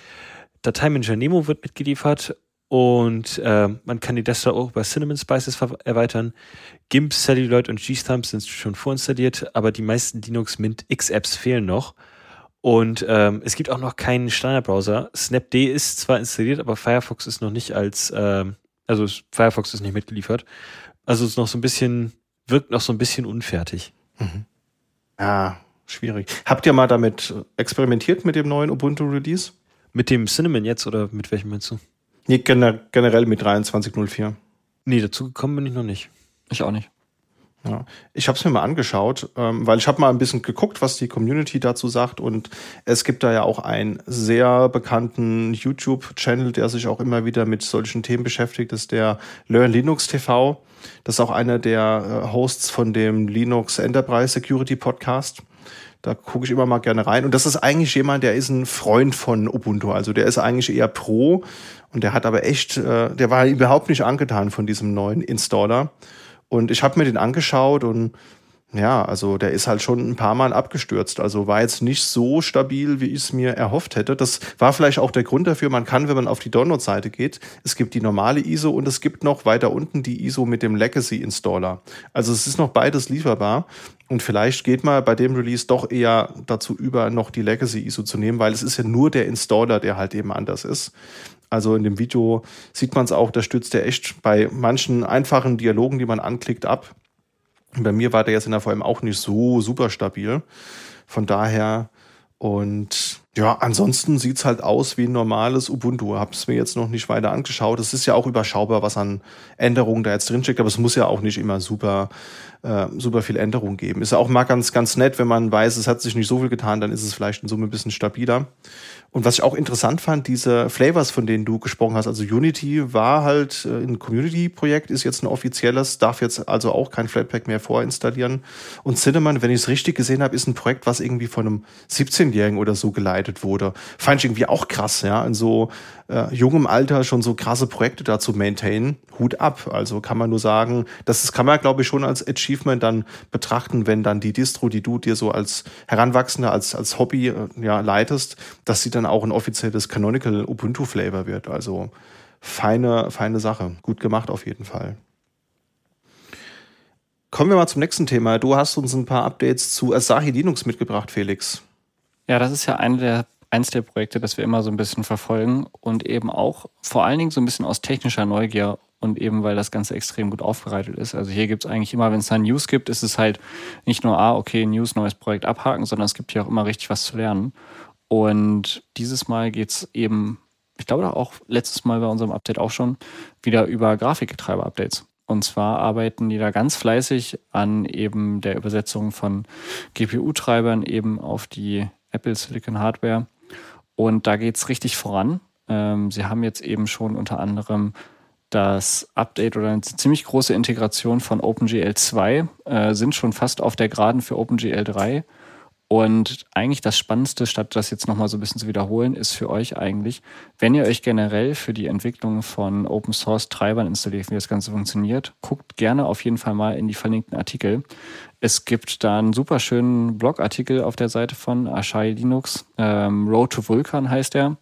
Dateimanager Nemo wird mitgeliefert und äh, man kann die Desktop auch über Cinnamon Spices erweitern. GIMP, Celluloid und G-Stump sind schon vorinstalliert, aber die meisten Linux Mint X-Apps fehlen noch. Und ähm, es gibt auch noch keinen Standardbrowser. Snapd ist zwar installiert, aber Firefox ist noch nicht als, ähm, also Firefox ist nicht mitgeliefert. Also es ist noch so ein bisschen, wirkt noch so ein bisschen unfertig. Mhm. Ja, schwierig. Habt ihr mal damit experimentiert mit dem neuen Ubuntu Release? Mit dem Cinnamon jetzt oder mit welchem meinst du? Nee, generell mit 2304. Nee, dazu gekommen bin ich noch nicht. Ich auch nicht. Ja, ich habe es mir mal angeschaut, ähm, weil ich habe mal ein bisschen geguckt, was die Community dazu sagt und es gibt da ja auch einen sehr bekannten YouTube-Channel, der sich auch immer wieder mit solchen Themen beschäftigt, das ist der Learn Linux TV. Das ist auch einer der äh, Hosts von dem Linux Enterprise Security Podcast. Da gucke ich immer mal gerne rein. Und das ist eigentlich jemand, der ist ein Freund von Ubuntu. Also der ist eigentlich eher pro und der hat aber echt, äh, der war überhaupt nicht angetan von diesem neuen Installer. Und ich habe mir den angeschaut und ja, also der ist halt schon ein paar Mal abgestürzt. Also war jetzt nicht so stabil, wie ich es mir erhofft hätte. Das war vielleicht auch der Grund dafür. Man kann, wenn man auf die Download-Seite geht, es gibt die normale ISO und es gibt noch weiter unten die ISO mit dem Legacy-Installer. Also es ist noch beides lieferbar. Und vielleicht geht man bei dem Release doch eher dazu über, noch die Legacy-ISO zu nehmen, weil es ist ja nur der Installer, der halt eben anders ist. Also in dem Video sieht man es auch, da stützt er echt bei manchen einfachen Dialogen, die man anklickt, ab. Bei mir war der jetzt in der VM auch nicht so super stabil. Von daher und ja, ansonsten sieht's halt aus wie ein normales Ubuntu. Hab's mir jetzt noch nicht weiter angeschaut. Es ist ja auch überschaubar, was an Änderungen da jetzt drinsteckt, aber es muss ja auch nicht immer super äh, super viel Änderung geben. Ist auch mal ganz, ganz nett, wenn man weiß, es hat sich nicht so viel getan, dann ist es vielleicht in Summe ein bisschen stabiler. Und was ich auch interessant fand, diese Flavors, von denen du gesprochen hast, also Unity war halt äh, ein Community-Projekt, ist jetzt ein offizielles, darf jetzt also auch kein Flatpak mehr vorinstallieren. Und Cinnamon, wenn ich es richtig gesehen habe, ist ein Projekt, was irgendwie von einem 17-Jährigen oder so geleitet wurde. Fand ich irgendwie auch krass, ja, in so äh, jungem Alter schon so krasse Projekte dazu maintainen. Hut ab. Also kann man nur sagen, das kann man, glaube ich, schon als Achievement dann betrachten, wenn dann die Distro, die du dir so als Heranwachsender, als, als Hobby äh, ja, leitest, dass sie dann auch ein offizielles Canonical Ubuntu Flavor wird. Also feine, feine Sache. Gut gemacht auf jeden Fall. Kommen wir mal zum nächsten Thema. Du hast uns ein paar Updates zu Asahi Linux mitgebracht, Felix. Ja, das ist ja eine der eins der Projekte, das wir immer so ein bisschen verfolgen und eben auch vor allen Dingen so ein bisschen aus technischer Neugier und eben weil das Ganze extrem gut aufbereitet ist. Also hier gibt es eigentlich immer, wenn es da News gibt, ist es halt nicht nur, ah, okay, News, neues Projekt abhaken, sondern es gibt hier auch immer richtig was zu lernen. Und dieses Mal geht es eben, ich glaube auch letztes Mal bei unserem Update auch schon, wieder über Grafikgetreiber-Updates. Und zwar arbeiten die da ganz fleißig an eben der Übersetzung von GPU-Treibern eben auf die Apple Silicon Hardware und da geht es richtig voran. Ähm, sie haben jetzt eben schon unter anderem das Update oder eine ziemlich große Integration von OpenGL 2, äh, sind schon fast auf der Geraden für OpenGL 3 und eigentlich das Spannendste, statt das jetzt nochmal so ein bisschen zu wiederholen, ist für euch eigentlich, wenn ihr euch generell für die Entwicklung von Open Source Treibern installiert, wie das Ganze funktioniert, guckt gerne auf jeden Fall mal in die verlinkten Artikel. Es gibt da einen super schönen Blogartikel auf der Seite von Ashai Linux. Ähm, Road to Vulkan heißt er.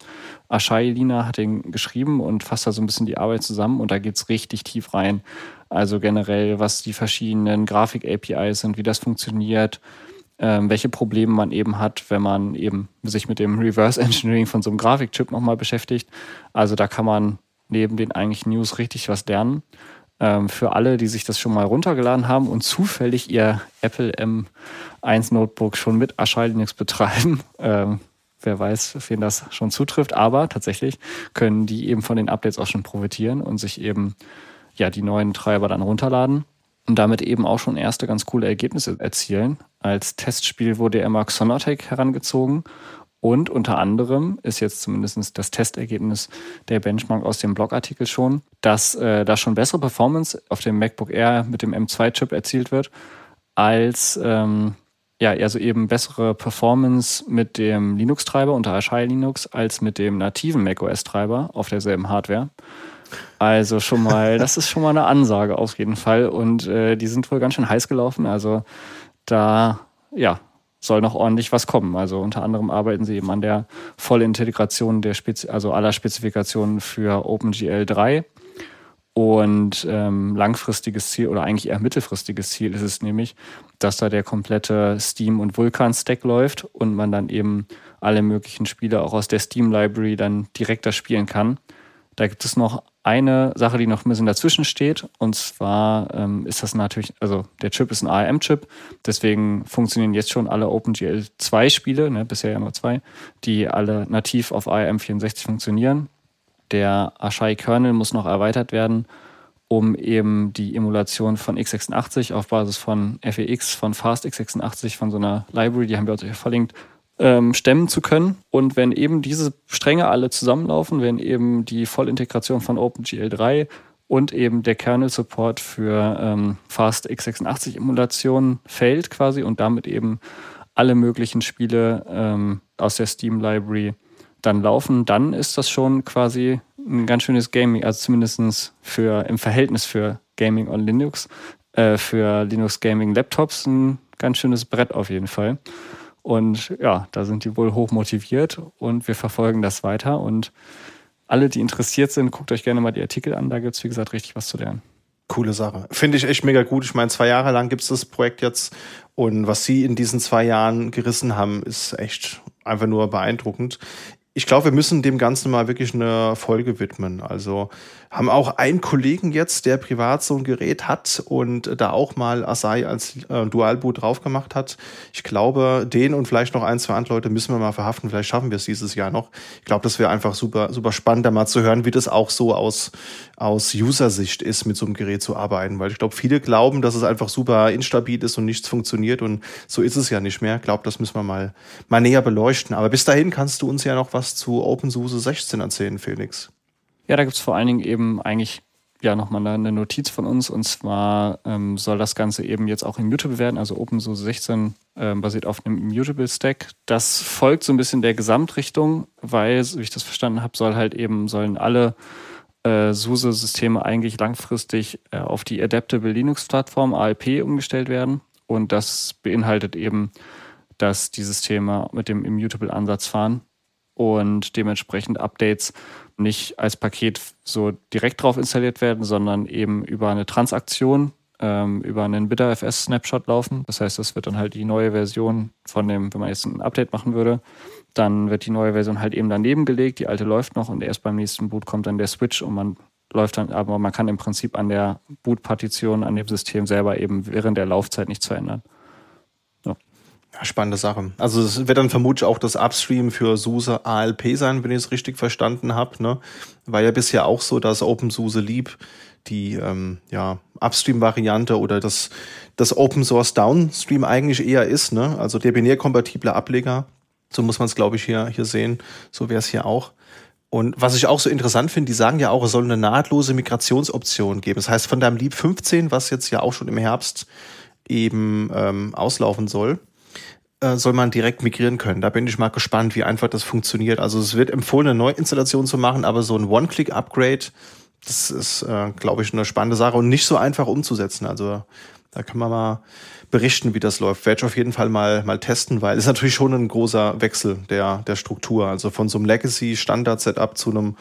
Ashai Lina hat den geschrieben und fasst da so ein bisschen die Arbeit zusammen und da geht's richtig tief rein. Also generell, was die verschiedenen Grafik-APIs sind, wie das funktioniert, ähm, welche Probleme man eben hat, wenn man eben sich mit dem Reverse Engineering von so einem Grafikchip nochmal beschäftigt. Also da kann man neben den eigentlichen News richtig was lernen. Ähm, für alle, die sich das schon mal runtergeladen haben und zufällig ihr Apple M1 Notebook schon mit Archai Linux betreiben, ähm, wer weiß, wen das schon zutrifft, aber tatsächlich können die eben von den Updates auch schon profitieren und sich eben ja die neuen Treiber dann runterladen und damit eben auch schon erste ganz coole Ergebnisse erzielen. Als Testspiel wurde immer Xonotech herangezogen und unter anderem ist jetzt zumindest das Testergebnis der Benchmark aus dem Blogartikel schon, dass äh, da schon bessere Performance auf dem MacBook Air mit dem M2-Chip erzielt wird, als ähm, ja, also eben bessere Performance mit dem Linux-Treiber unter Archai Linux als mit dem nativen macOS-Treiber auf derselben Hardware. Also schon mal, das ist schon mal eine Ansage auf jeden Fall. Und äh, die sind wohl ganz schön heiß gelaufen. Also da, ja, soll noch ordentlich was kommen. Also unter anderem arbeiten sie eben an der Vollintegration der Spezi also aller Spezifikationen für OpenGL 3. Und ähm, langfristiges Ziel oder eigentlich eher mittelfristiges Ziel ist es nämlich, dass da der komplette Steam- und Vulkan-Stack läuft und man dann eben alle möglichen Spiele auch aus der Steam-Library dann direkter spielen kann. Da gibt es noch eine Sache, die noch ein bisschen dazwischen steht. Und zwar ähm, ist das natürlich, also der Chip ist ein ARM-Chip. Deswegen funktionieren jetzt schon alle OpenGL 2 Spiele, ne, bisher ja nur zwei, die alle nativ auf ARM 64 funktionieren. Der Ashai Kernel muss noch erweitert werden, um eben die Emulation von x86 auf Basis von FEX, von FastX86, von so einer Library, die haben wir euch verlinkt, ähm, stemmen zu können. Und wenn eben diese Stränge alle zusammenlaufen, wenn eben die Vollintegration von OpenGL 3 und eben der Kernel-Support für ähm, Fast x86-Emulationen fällt quasi und damit eben alle möglichen Spiele ähm, aus der Steam-Library dann laufen, dann ist das schon quasi ein ganz schönes Gaming, also zumindest für im Verhältnis für Gaming on Linux, äh, für Linux Gaming Laptops ein ganz schönes Brett auf jeden Fall. Und ja, da sind die wohl hoch motiviert und wir verfolgen das weiter. Und alle, die interessiert sind, guckt euch gerne mal die Artikel an. Da gibt es, wie gesagt, richtig was zu lernen. Coole Sache. Finde ich echt mega gut. Ich meine, zwei Jahre lang gibt es das Projekt jetzt. Und was sie in diesen zwei Jahren gerissen haben, ist echt einfach nur beeindruckend. Ich glaube, wir müssen dem Ganzen mal wirklich eine Folge widmen. Also haben auch einen Kollegen jetzt, der privat so ein Gerät hat und da auch mal Asai als äh, Dualboot drauf gemacht hat. Ich glaube, den und vielleicht noch ein, zwei andere Leute müssen wir mal verhaften. Vielleicht schaffen wir es dieses Jahr noch. Ich glaube, das wäre einfach super, super spannend, da mal zu hören, wie das auch so aus, aus User-Sicht ist, mit so einem Gerät zu arbeiten. Weil ich glaube, viele glauben, dass es einfach super instabil ist und nichts funktioniert und so ist es ja nicht mehr. Ich glaube, das müssen wir mal, mal näher beleuchten. Aber bis dahin kannst du uns ja noch was zu OpenSUSE 16 erzählen, Felix. Ja, da gibt es vor allen Dingen eben eigentlich ja nochmal eine Notiz von uns. Und zwar ähm, soll das Ganze eben jetzt auch immutable werden, also OpenSUSE 16 ähm, basiert auf einem immutable Stack. Das folgt so ein bisschen der Gesamtrichtung, weil, so wie ich das verstanden habe, soll halt eben, sollen alle äh, SUSE-Systeme eigentlich langfristig äh, auf die Adaptable Linux-Plattform ALP umgestellt werden. Und das beinhaltet eben, dass die Systeme mit dem Immutable-Ansatz fahren und dementsprechend Updates nicht als Paket so direkt drauf installiert werden, sondern eben über eine Transaktion, ähm, über einen BitterFS-Snapshot laufen. Das heißt, das wird dann halt die neue Version von dem, wenn man jetzt ein Update machen würde, dann wird die neue Version halt eben daneben gelegt, die alte läuft noch und erst beim nächsten Boot kommt dann der Switch und man läuft dann, aber man kann im Prinzip an der Boot-Partition, an dem System selber eben während der Laufzeit nichts verändern. Spannende Sache. Also es wird dann vermutlich auch das Upstream für SUSE ALP sein, wenn ich es richtig verstanden habe. Ne? War ja bisher auch so, dass OpenSUSE Leap die ähm, ja, Upstream-Variante oder das, das Open Source Downstream eigentlich eher ist. Ne? Also der binärkompatible Ableger. So muss man es, glaube ich, hier, hier sehen. So wäre es hier auch. Und was ich auch so interessant finde, die sagen ja auch, es soll eine nahtlose Migrationsoption geben. Das heißt, von deinem Leap 15, was jetzt ja auch schon im Herbst eben ähm, auslaufen soll, äh, soll man direkt migrieren können. Da bin ich mal gespannt, wie einfach das funktioniert. Also es wird empfohlen, eine Neuinstallation zu machen, aber so ein One-Click-Upgrade, das ist, äh, glaube ich, eine spannende Sache und nicht so einfach umzusetzen. Also da kann man mal berichten, wie das läuft. Werde ich auf jeden Fall mal, mal testen, weil es ist natürlich schon ein großer Wechsel der, der Struktur. Also von so einem Legacy-Standard-Setup zu einem,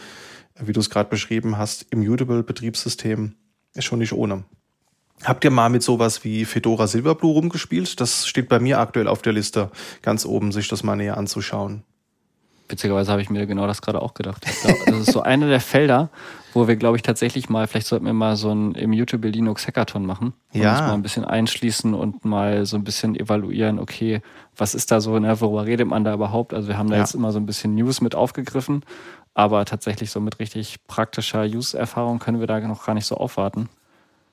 wie du es gerade beschrieben hast, Immutable-Betriebssystem ist schon nicht ohne. Habt ihr mal mit sowas wie Fedora Silverblue rumgespielt? Das steht bei mir aktuell auf der Liste, ganz oben, sich das mal näher anzuschauen. Witzigerweise habe ich mir genau das gerade auch gedacht. Glaub, das ist so eine der Felder, wo wir, glaube ich, tatsächlich mal, vielleicht sollten wir mal so ein Immutable Linux Hackathon machen. Und ja. uns mal ein bisschen einschließen und mal so ein bisschen evaluieren, okay, was ist da so, ne, worüber redet man da überhaupt? Also wir haben da ja. jetzt immer so ein bisschen News mit aufgegriffen, aber tatsächlich so mit richtig praktischer Use-Erfahrung können wir da noch gar nicht so aufwarten.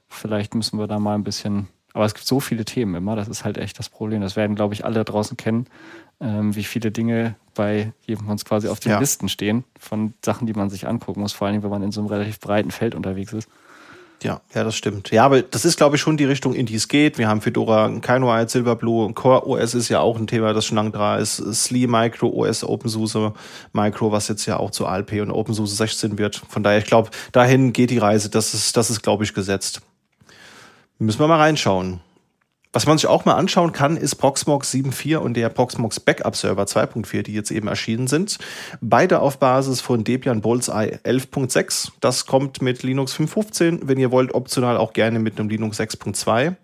Vielleicht müssen wir da mal ein bisschen. Aber es gibt so viele Themen immer, das ist halt echt das Problem. Das werden, glaube ich, alle draußen kennen, ähm, wie viele Dinge bei jedem von uns quasi auf den ja. Listen stehen von Sachen, die man sich angucken muss, vor allem wenn man in so einem relativ breiten Feld unterwegs ist. Ja, ja, das stimmt. Ja, aber das ist, glaube ich, schon die Richtung, in die es geht. Wir haben Fedora, KinoEye, Silverblue, Core OS ist ja auch ein Thema, das schon lange dran ist. Sli Micro OS, OpenSUSE Micro, was jetzt ja auch zu ALP und OpenSUSE 16 wird. Von daher, ich glaube, dahin geht die Reise. Das ist, das ist, glaube ich, gesetzt. Müssen wir mal reinschauen. Was man sich auch mal anschauen kann, ist Proxmox 7.4 und der Proxmox Backup Server 2.4, die jetzt eben erschienen sind. Beide auf Basis von Debian Bullseye 11.6. Das kommt mit Linux 5.15. Wenn ihr wollt, optional auch gerne mit einem Linux 6.2.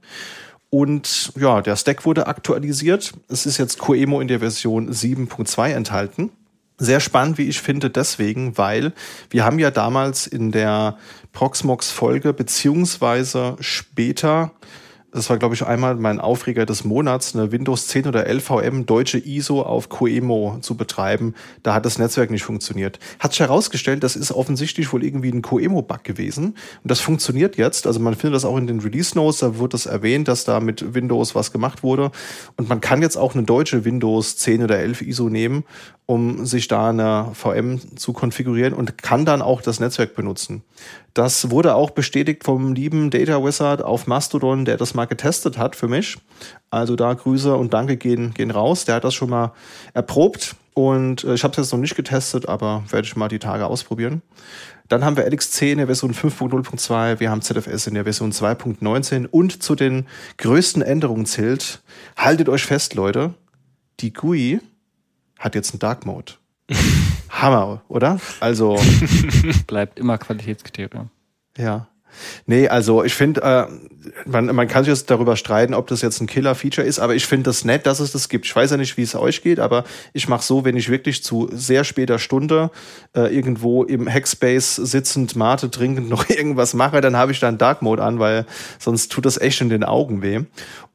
Und ja, der Stack wurde aktualisiert. Es ist jetzt QEMO in der Version 7.2 enthalten. Sehr spannend, wie ich finde, deswegen, weil wir haben ja damals in der Proxmox-Folge beziehungsweise später das war, glaube ich, einmal mein Aufreger des Monats, eine Windows 10 oder LVM deutsche ISO auf Coemo zu betreiben. Da hat das Netzwerk nicht funktioniert. Hat sich herausgestellt, das ist offensichtlich wohl irgendwie ein Coemo-Bug gewesen. Und das funktioniert jetzt. Also man findet das auch in den Release Notes, da wird das erwähnt, dass da mit Windows was gemacht wurde. Und man kann jetzt auch eine deutsche Windows 10 oder 11 ISO nehmen um sich da eine VM zu konfigurieren und kann dann auch das Netzwerk benutzen. Das wurde auch bestätigt vom lieben Data Wizard auf Mastodon, der das mal getestet hat für mich. Also da Grüße und Danke gehen, gehen raus. Der hat das schon mal erprobt und äh, ich habe es jetzt noch nicht getestet, aber werde ich mal die Tage ausprobieren. Dann haben wir LXC in der Version 5.0.2, wir haben ZFS in der Version 2.19 und zu den größten Änderungen zählt, haltet euch fest, Leute, die GUI hat jetzt einen Dark Mode. Hammer, oder? Also. Bleibt immer Qualitätskriterium. Ja. Nee, also ich finde, äh, man, man kann sich jetzt darüber streiten, ob das jetzt ein Killer-Feature ist, aber ich finde das nett, dass es das gibt. Ich weiß ja nicht, wie es euch geht, aber ich mache so, wenn ich wirklich zu sehr später Stunde äh, irgendwo im Hackspace sitzend, Mate trinkend noch irgendwas mache, dann habe ich dann Dark Mode an, weil sonst tut das echt in den Augen weh.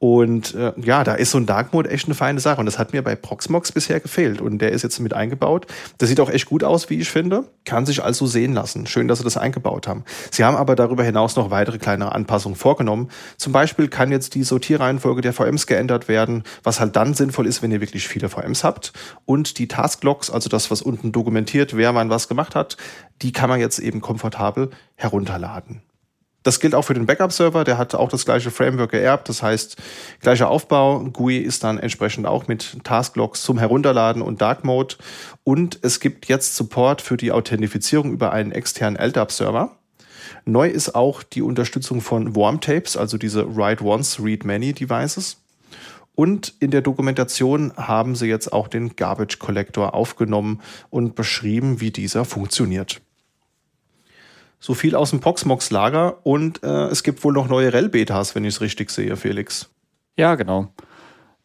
Und äh, ja, da ist so ein Dark Mode echt eine feine Sache. Und das hat mir bei Proxmox bisher gefehlt. Und der ist jetzt mit eingebaut. Das sieht auch echt gut aus, wie ich finde. Kann sich also sehen lassen. Schön, dass sie das eingebaut haben. Sie haben aber darüber hinaus noch weitere kleine Anpassungen vorgenommen. Zum Beispiel kann jetzt die Sortierreihenfolge der VMs geändert werden, was halt dann sinnvoll ist, wenn ihr wirklich viele VMs habt. Und die Tasklogs, also das, was unten dokumentiert, wer wann was gemacht hat, die kann man jetzt eben komfortabel herunterladen. Das gilt auch für den Backup-Server, der hat auch das gleiche Framework geerbt, das heißt gleicher Aufbau. GUI ist dann entsprechend auch mit Tasklogs zum Herunterladen und Dark Mode. Und es gibt jetzt Support für die Authentifizierung über einen externen LDAP-Server. Neu ist auch die Unterstützung von Worm-Tapes, also diese Write Once, Read Many Devices. Und in der Dokumentation haben sie jetzt auch den Garbage Collector aufgenommen und beschrieben, wie dieser funktioniert. So viel aus dem Proxmox Lager und äh, es gibt wohl noch neue REL-Betas, wenn ich es richtig sehe, Felix. Ja, genau.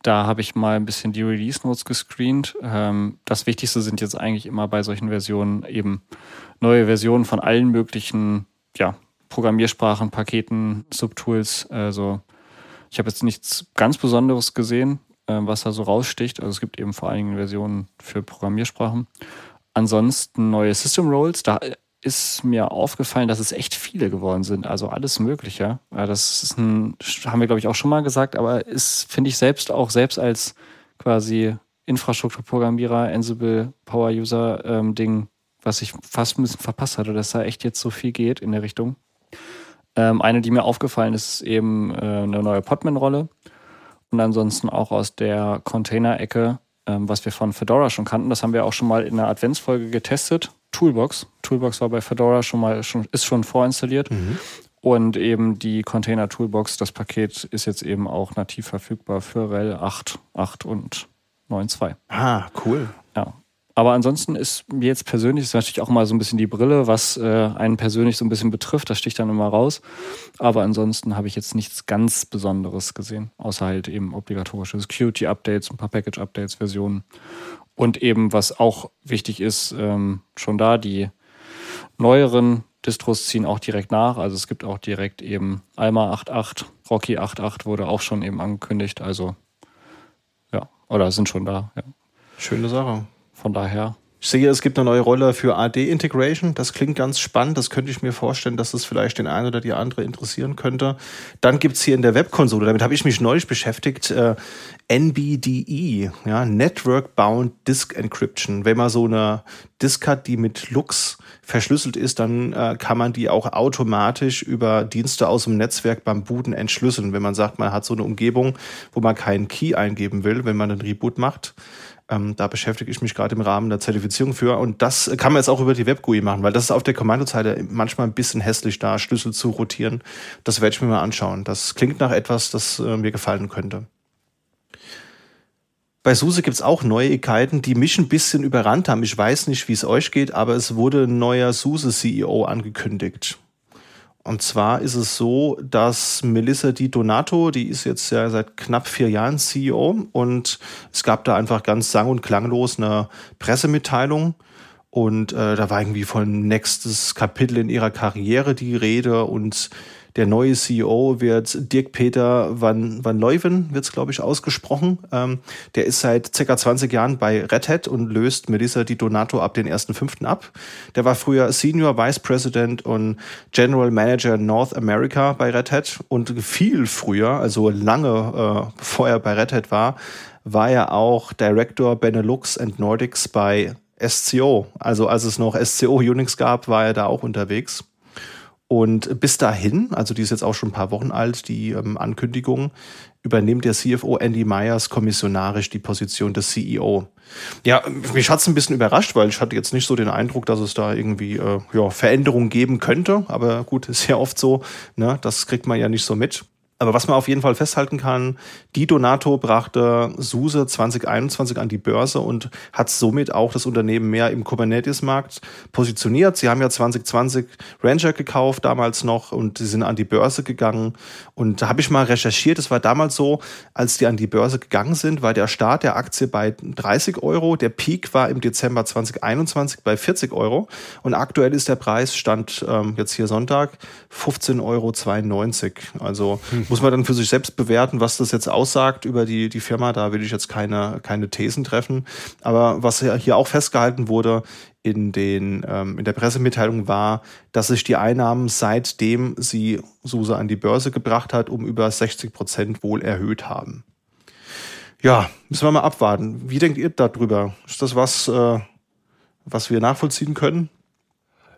Da habe ich mal ein bisschen die Release Notes gescreent. Ähm, das Wichtigste sind jetzt eigentlich immer bei solchen Versionen eben neue Versionen von allen möglichen ja, Programmiersprachen, Paketen, Subtools. Also ich habe jetzt nichts ganz Besonderes gesehen, äh, was da so raussticht. Also es gibt eben vor allen Dingen Versionen für Programmiersprachen. Ansonsten neue System Roles. Da ist mir aufgefallen, dass es echt viele geworden sind. Also alles Mögliche. Das ein, haben wir, glaube ich, auch schon mal gesagt, aber ist, finde ich selbst auch selbst als quasi Infrastrukturprogrammierer, Ansible Power User ähm, Ding, was ich fast ein bisschen verpasst hatte, dass da echt jetzt so viel geht in der Richtung. Ähm, eine, die mir aufgefallen ist, ist eben äh, eine neue Podman-Rolle. Und ansonsten auch aus der Container-Ecke, ähm, was wir von Fedora schon kannten. Das haben wir auch schon mal in einer Adventsfolge getestet Toolbox. Toolbox war bei Fedora schon mal, schon, ist schon vorinstalliert. Mhm. Und eben die Container Toolbox, das Paket ist jetzt eben auch nativ verfügbar für RHEL 8, 8 und 9.2. Ah, cool. Ja. Aber ansonsten ist mir jetzt persönlich, ist natürlich auch mal so ein bisschen die Brille, was äh, einen persönlich so ein bisschen betrifft, das sticht dann immer raus. Aber ansonsten habe ich jetzt nichts ganz Besonderes gesehen, außer halt eben obligatorische Security-Updates, ein paar Package-Updates, Versionen und eben, was auch wichtig ist, ähm, schon da, die neueren Distros ziehen auch direkt nach. Also es gibt auch direkt eben Alma 8.8, Rocky 8.8 wurde auch schon eben angekündigt. Also ja, oder sind schon da. Ja. Schöne Sache. Von daher ich sehe, es gibt eine neue Rolle für AD-Integration. Das klingt ganz spannend. Das könnte ich mir vorstellen, dass das vielleicht den einen oder die andere interessieren könnte. Dann gibt's hier in der Webkonsole, damit habe ich mich neulich beschäftigt, äh, NBDE, ja, Network Bound Disk Encryption. Wenn man so eine Disk hat, die mit Lux verschlüsselt ist, dann äh, kann man die auch automatisch über Dienste aus dem Netzwerk beim Booten entschlüsseln. Wenn man sagt, man hat so eine Umgebung, wo man keinen Key eingeben will, wenn man einen Reboot macht ähm, da beschäftige ich mich gerade im Rahmen der Zertifizierung für. Und das kann man jetzt auch über die WebGUI machen, weil das ist auf der Kommandozeile manchmal ein bisschen hässlich da, Schlüssel zu rotieren. Das werde ich mir mal anschauen. Das klingt nach etwas, das äh, mir gefallen könnte. Bei SUSE gibt's auch Neuigkeiten, die mich ein bisschen überrannt haben. Ich weiß nicht, wie es euch geht, aber es wurde ein neuer SUSE-CEO angekündigt. Und zwar ist es so, dass Melissa Di Donato, die ist jetzt ja seit knapp vier Jahren CEO und es gab da einfach ganz sang- und klanglos eine Pressemitteilung und äh, da war irgendwie von nächstes Kapitel in ihrer Karriere die Rede und der neue CEO wird Dirk Peter Van, Van Leuven, wird es glaube ich ausgesprochen. Ähm, der ist seit circa 20 Jahren bei Red Hat und löst Melissa Di Donato ab den 1.5. ab. Der war früher Senior Vice President und General Manager North America bei Red Hat und viel früher, also lange äh, bevor er bei Red Hat war, war er auch Director Benelux and Nordics bei SCO. Also als es noch SCO Unix gab, war er da auch unterwegs. Und bis dahin, also die ist jetzt auch schon ein paar Wochen alt, die ähm, Ankündigung, übernimmt der CFO Andy Myers kommissionarisch die Position des CEO. Ja, mich hat's ein bisschen überrascht, weil ich hatte jetzt nicht so den Eindruck, dass es da irgendwie äh, ja, Veränderungen geben könnte. Aber gut, ist ja oft so, ne? das kriegt man ja nicht so mit. Aber was man auf jeden Fall festhalten kann, die Donato brachte SUSE 2021 an die Börse und hat somit auch das Unternehmen mehr im Kubernetes-Markt positioniert. Sie haben ja 2020 Ranger gekauft, damals noch, und sie sind an die Börse gegangen. Und da habe ich mal recherchiert, es war damals so, als die an die Börse gegangen sind, war der Start der Aktie bei 30 Euro, der Peak war im Dezember 2021 bei 40 Euro und aktuell ist der Preis, stand ähm, jetzt hier Sonntag, 15,92 Euro. Also hm muss man dann für sich selbst bewerten, was das jetzt aussagt über die, die Firma. Da will ich jetzt keine, keine Thesen treffen. Aber was hier auch festgehalten wurde in, den, ähm, in der Pressemitteilung war, dass sich die Einnahmen seitdem sie SUSE an die Börse gebracht hat, um über 60 Prozent wohl erhöht haben. Ja, müssen wir mal abwarten. Wie denkt ihr darüber? Ist das was, äh, was wir nachvollziehen können?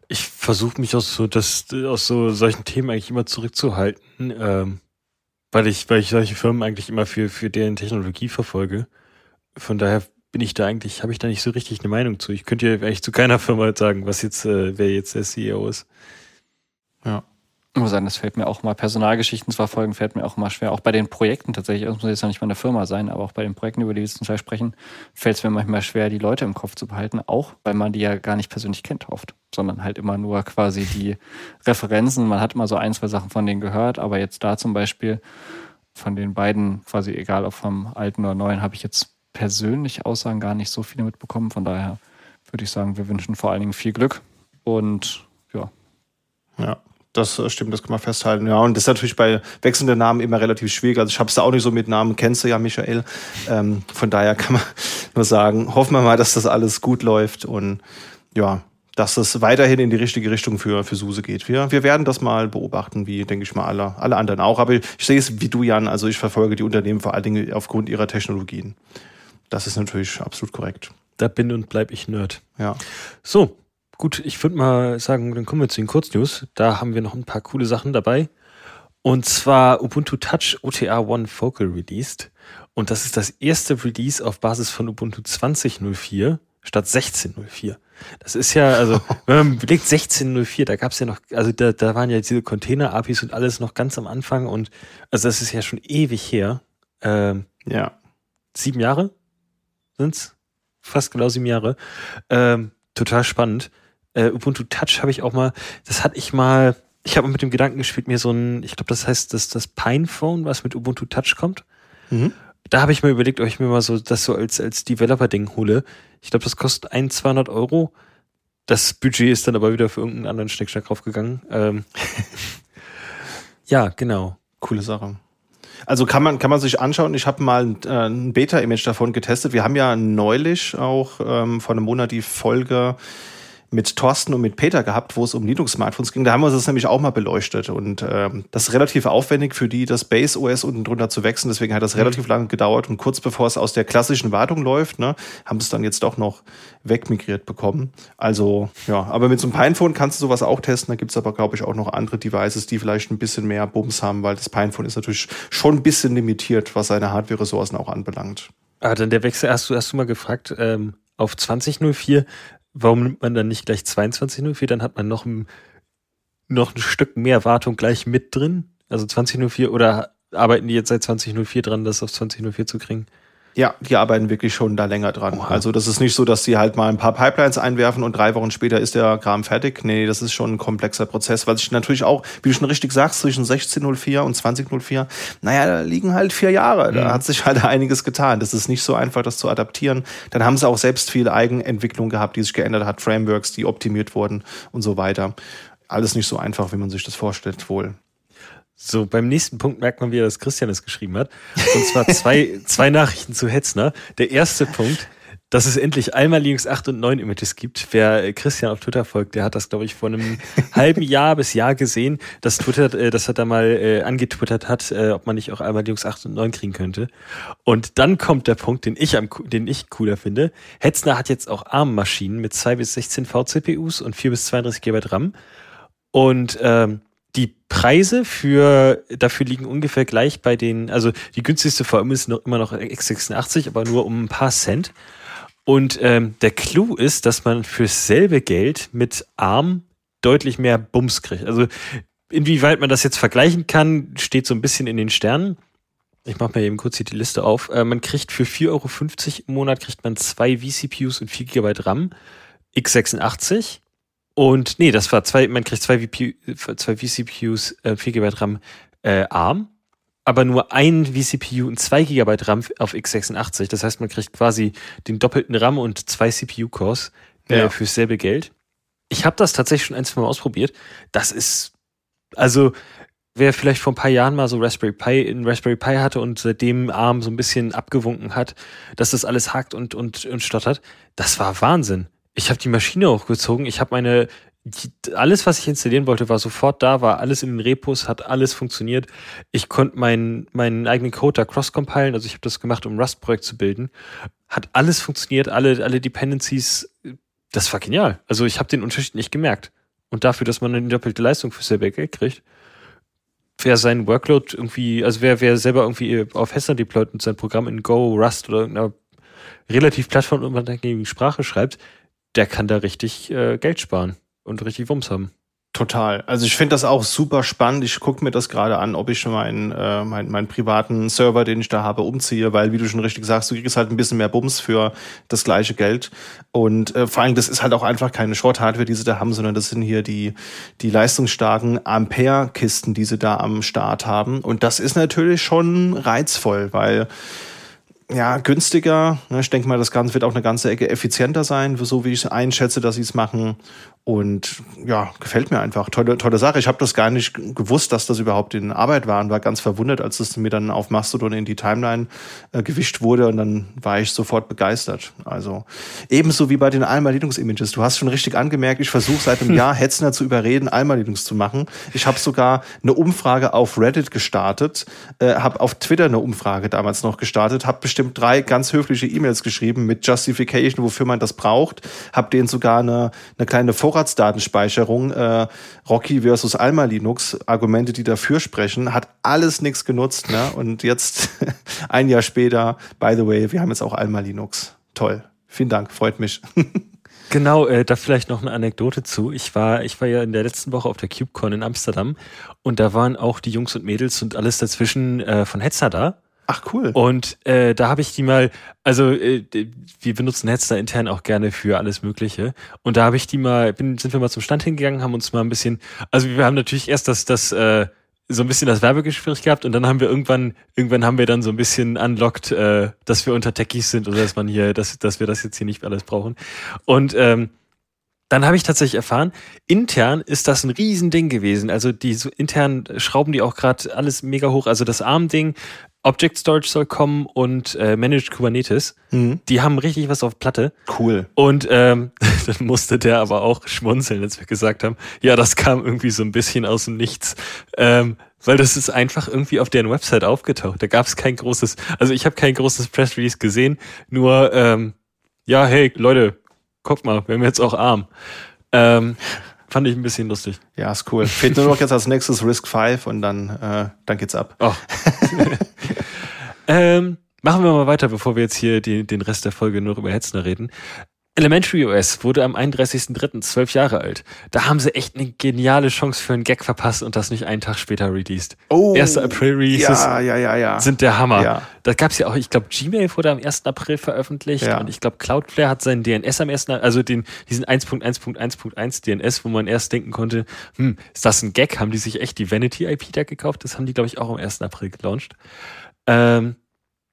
Ich versuche mich aus so, das, aus so solchen Themen eigentlich immer zurückzuhalten. Ähm, weil ich, weil ich solche Firmen eigentlich immer für, für deren Technologie verfolge. Von daher bin ich da eigentlich, habe ich da nicht so richtig eine Meinung zu. Ich könnte ja eigentlich zu keiner Firma sagen, was jetzt, äh, wer jetzt der CEO ist. Ja. Muss sagen, das fällt mir auch mal, Personalgeschichten zu verfolgen, fällt mir auch mal schwer. Auch bei den Projekten tatsächlich, das muss jetzt noch nicht mal eine Firma sein, aber auch bei den Projekten, über die wir zum Teil sprechen, fällt es mir manchmal schwer, die Leute im Kopf zu behalten, auch weil man die ja gar nicht persönlich kennt oft, sondern halt immer nur quasi die Referenzen. Man hat immer so ein, zwei Sachen von denen gehört, aber jetzt da zum Beispiel von den beiden, quasi egal ob vom alten oder neuen, habe ich jetzt persönlich Aussagen gar nicht so viele mitbekommen. Von daher würde ich sagen, wir wünschen vor allen Dingen viel Glück und ja. Ja, das äh, stimmt, das kann man festhalten. Ja, und das ist natürlich bei wechselnden Namen immer relativ schwierig. Also ich habe es da auch nicht so mit Namen, kennst du ja, Michael. Ähm, von daher kann man nur sagen, hoffen wir mal, dass das alles gut läuft und ja, dass es weiterhin in die richtige Richtung für, für Suse geht. Wir, wir werden das mal beobachten, wie, denke ich mal, alle, alle anderen auch. Aber ich sehe es wie du, Jan. Also ich verfolge die Unternehmen vor allen Dingen aufgrund ihrer Technologien. Das ist natürlich absolut korrekt. Da bin und bleib ich Nerd. Ja. So, Gut, ich würde mal sagen, dann kommen wir zu den Kurznews. Da haben wir noch ein paar coole Sachen dabei. Und zwar Ubuntu Touch OTA One Focal released. Und das ist das erste Release auf Basis von Ubuntu 20.04 statt 16.04. Das ist ja, also, wenn man überlegt, 16.04, da gab es ja noch, also da, da waren ja diese Container-APIs und alles noch ganz am Anfang und also das ist ja schon ewig her. Ähm, ja. Sieben Jahre sind's? Fast genau sieben Jahre. Ähm, total spannend äh, Ubuntu Touch habe ich auch mal, das hatte ich mal, ich habe mit dem Gedanken gespielt, mir so ein, ich glaube, das heißt das, das Pinephone, was mit Ubuntu Touch kommt. Mhm. Da habe ich mir überlegt, ob ich mir mal so das so als, als Developer-Ding hole. Ich glaube, das kostet ein, 200 Euro. Das Budget ist dann aber wieder für irgendeinen anderen Schnickschnack draufgegangen. Ähm ja, genau. Coole Sache. Also kann man, kann man sich anschauen. Ich habe mal äh, ein Beta-Image davon getestet. Wir haben ja neulich auch ähm, vor einem Monat die Folge mit Thorsten und mit Peter gehabt, wo es um Linux-Smartphones ging. Da haben wir das nämlich auch mal beleuchtet. Und ähm, das ist relativ aufwendig für die, das Base OS unten drunter zu wechseln. Deswegen hat das mhm. relativ lange gedauert. Und kurz bevor es aus der klassischen Wartung läuft, ne, haben es dann jetzt doch noch wegmigriert bekommen. Also, ja, aber mit so einem Pinephone kannst du sowas auch testen. Da gibt es aber, glaube ich, auch noch andere Devices, die vielleicht ein bisschen mehr Bums haben, weil das Pinephone ist natürlich schon ein bisschen limitiert, was seine Hardware-Ressourcen auch anbelangt. Ah, dann der Wechsel, hast du, hast du mal gefragt, ähm, auf 2004, warum nimmt man dann nicht gleich 2204? Dann hat man noch ein, noch ein Stück mehr Wartung gleich mit drin. Also 2004 oder arbeiten die jetzt seit 2004 dran, das auf 2004 zu kriegen? Ja, die arbeiten wirklich schon da länger dran. Oha. Also das ist nicht so, dass die halt mal ein paar Pipelines einwerfen und drei Wochen später ist der Kram fertig. Nee, das ist schon ein komplexer Prozess, weil sich natürlich auch, wie du schon richtig sagst, zwischen 1604 und 2004, naja, da liegen halt vier Jahre. Da mhm. hat sich halt einiges getan. Das ist nicht so einfach, das zu adaptieren. Dann haben sie auch selbst viel Eigenentwicklung gehabt, die sich geändert hat, Frameworks, die optimiert wurden und so weiter. Alles nicht so einfach, wie man sich das vorstellt, wohl. So, beim nächsten Punkt merkt man wieder, dass Christian es geschrieben hat. Und zwar zwei, zwei Nachrichten zu Hetzner. Der erste Punkt, dass es endlich einmal Linux 8 und 9 Images gibt. Wer Christian auf Twitter folgt, der hat das, glaube ich, vor einem halben Jahr bis Jahr gesehen, dass Twitter, äh, das hat er mal äh, angetwittert hat, äh, ob man nicht auch einmal Linux 8 und 9 kriegen könnte. Und dann kommt der Punkt, den ich am, den ich cooler finde. Hetzner hat jetzt auch ARM-Maschinen mit 2 bis 16 VCPUs und 4 bis 32 GB RAM. Und ähm, die Preise für dafür liegen ungefähr gleich bei den, also die günstigste VM ist noch immer noch x86, aber nur um ein paar Cent. Und ähm, der Clou ist, dass man fürs selbe Geld mit ARM deutlich mehr Bums kriegt. Also inwieweit man das jetzt vergleichen kann, steht so ein bisschen in den Sternen. Ich mache mir eben kurz hier die Liste auf. Äh, man kriegt für 4,50 Euro im Monat kriegt man zwei vCPUs und 4 GB RAM, x86. Und nee, das war zwei, man kriegt zwei, VPU, zwei vCPUs, äh, 4 GB RAM äh, ARM, aber nur ein vCPU und 2 GB RAM auf x86. Das heißt, man kriegt quasi den doppelten RAM und zwei CPU-Cores äh, Ja. fürs selbe Geld. Ich habe das tatsächlich schon ein, zwei Mal ausprobiert. Das ist, also wer vielleicht vor ein paar Jahren mal so Raspberry Pi in Raspberry Pi hatte und seitdem ARM so ein bisschen abgewunken hat, dass das alles hakt und, und, und stottert, das war Wahnsinn. Ich habe die Maschine hochgezogen, ich habe meine, die, alles, was ich installieren wollte, war sofort da, war alles in den Repos, hat alles funktioniert. Ich konnte meinen, meinen eigenen Code da cross-compilen, also ich habe das gemacht, um Rust-Projekt zu bilden. Hat alles funktioniert, alle, alle Dependencies, das war genial. Also ich habe den Unterschied nicht gemerkt. Und dafür, dass man eine doppelte Leistung für selber Geld kriegt, wer seinen Workload irgendwie, also wer, wer selber irgendwie auf Hester deployt und sein Programm in Go, Rust oder irgendeiner relativ plattformunabhängigen Sprache schreibt, der kann da richtig äh, Geld sparen und richtig Wumms haben. Total. Also ich finde das auch super spannend. Ich gucke mir das gerade an, ob ich meinen, äh, meinen, meinen privaten Server, den ich da habe, umziehe, weil, wie du schon richtig sagst, du kriegst halt ein bisschen mehr Bums für das gleiche Geld. Und äh, vor allem, das ist halt auch einfach keine Schrott-Hardware, die sie da haben, sondern das sind hier die, die leistungsstarken Ampere-Kisten, die sie da am Start haben. Und das ist natürlich schon reizvoll, weil ja, günstiger. Ne, Ich denke mal, das Ganze wird auch eine ganze Ecke effizienter sein, so wie ich einschätze, dass sie es machen. Und ja, gefällt mir einfach. Tolle, tolle Sache. Ich habe das gar nicht gewusst, dass das überhaupt in Arbeit war und war ganz verwundert, als es mir dann auf Mastodon in die Timeline äh, gewischt wurde und dann war ich sofort begeistert. Also ebenso wie bei den Alma Linux Images. Du hast schon richtig angemerkt, ich versuche seit einem Jahr Hetzner zu überreden, Alma Linux zu machen. Ich habe sogar eine Umfrage auf Reddit gestartet, äh, habe auf Twitter eine Umfrage damals noch gestartet, habe bestimmt drei ganz höfliche E-Mails geschrieben mit Justification, wofür man das braucht, habe denen sogar eine, eine kleine Vorratsdatenspeicherung, äh, Rocky versus Alma Linux, Argumente, die dafür sprechen, hat alles nichts genutzt. Ne? Und jetzt, ein Jahr später, by the way, wir haben jetzt auch Alma Linux. Toll. Vielen Dank, freut mich. Genau, äh, da vielleicht noch eine Anekdote zu. Ich war, ich war ja in der letzten Woche auf der KubeCon in Amsterdam und da waren auch die Jungs und Mädels und alles dazwischen äh, von Hetzner da. Ach cool. Und äh, da habe ich die mal, also äh, wir benutzen Hetzner intern auch gerne für alles Mögliche. Und da habe ich die mal, bin, sind wir mal zum Stand hingegangen, haben uns mal ein bisschen, also wir haben natürlich erst das, das äh, so ein bisschen das Werbegespräch gehabt und dann haben wir irgendwann, irgendwann haben wir dann so ein bisschen unlocked, äh, dass wir unter Techies sind oder dass man hier, dass, dass wir das jetzt hier nicht alles brauchen. Und ähm, dann habe ich tatsächlich erfahren, intern ist das ein Riesending gewesen. Also die so intern schrauben die auch gerade alles mega hoch. Also das ARM-Ding, Object Storage soll kommen und äh, Managed Kubernetes. Mhm. Die haben richtig was auf Platte. Cool. Und ähm, dann musste der aber auch schmunzeln, als wir gesagt haben, ja, das kam irgendwie so ein bisschen aus dem Nichts. Ähm, weil das ist einfach irgendwie auf deren Website aufgetaucht. Da gab es kein großes, also ich habe kein großes Press Release gesehen, nur ähm, ja, hey Leute, guck mal, wir haben jetzt auch Arm. Ähm, fand ich ein bisschen lustig. Ja, ist cool. Fehlt nur noch jetzt als nächstes Risk 5 und dann, äh, dann geht's ab. Oh. ähm, machen wir mal weiter, bevor wir jetzt hier die, den Rest der Folge nur über Hetzner reden. Elementary OS wurde am 31.03. zwölf Jahre alt. Da haben sie echt eine geniale Chance für einen Gag verpasst und das nicht einen Tag später released. Oh, 1. April Releases Ja, ja, ja, ja. sind der Hammer. Ja. Da gab's ja auch, ich glaube, Gmail wurde am 1. April veröffentlicht Ja. und ich glaube, Cloudflare hat seinen DNS am 1., also den, diesen 1.1.1.1 DNS, wo man erst denken konnte, hm, ist das ein Gag? Haben die sich echt die Vanity-IP da gekauft? Das haben die, glaube ich, auch am 1. April gelauncht. Ähm,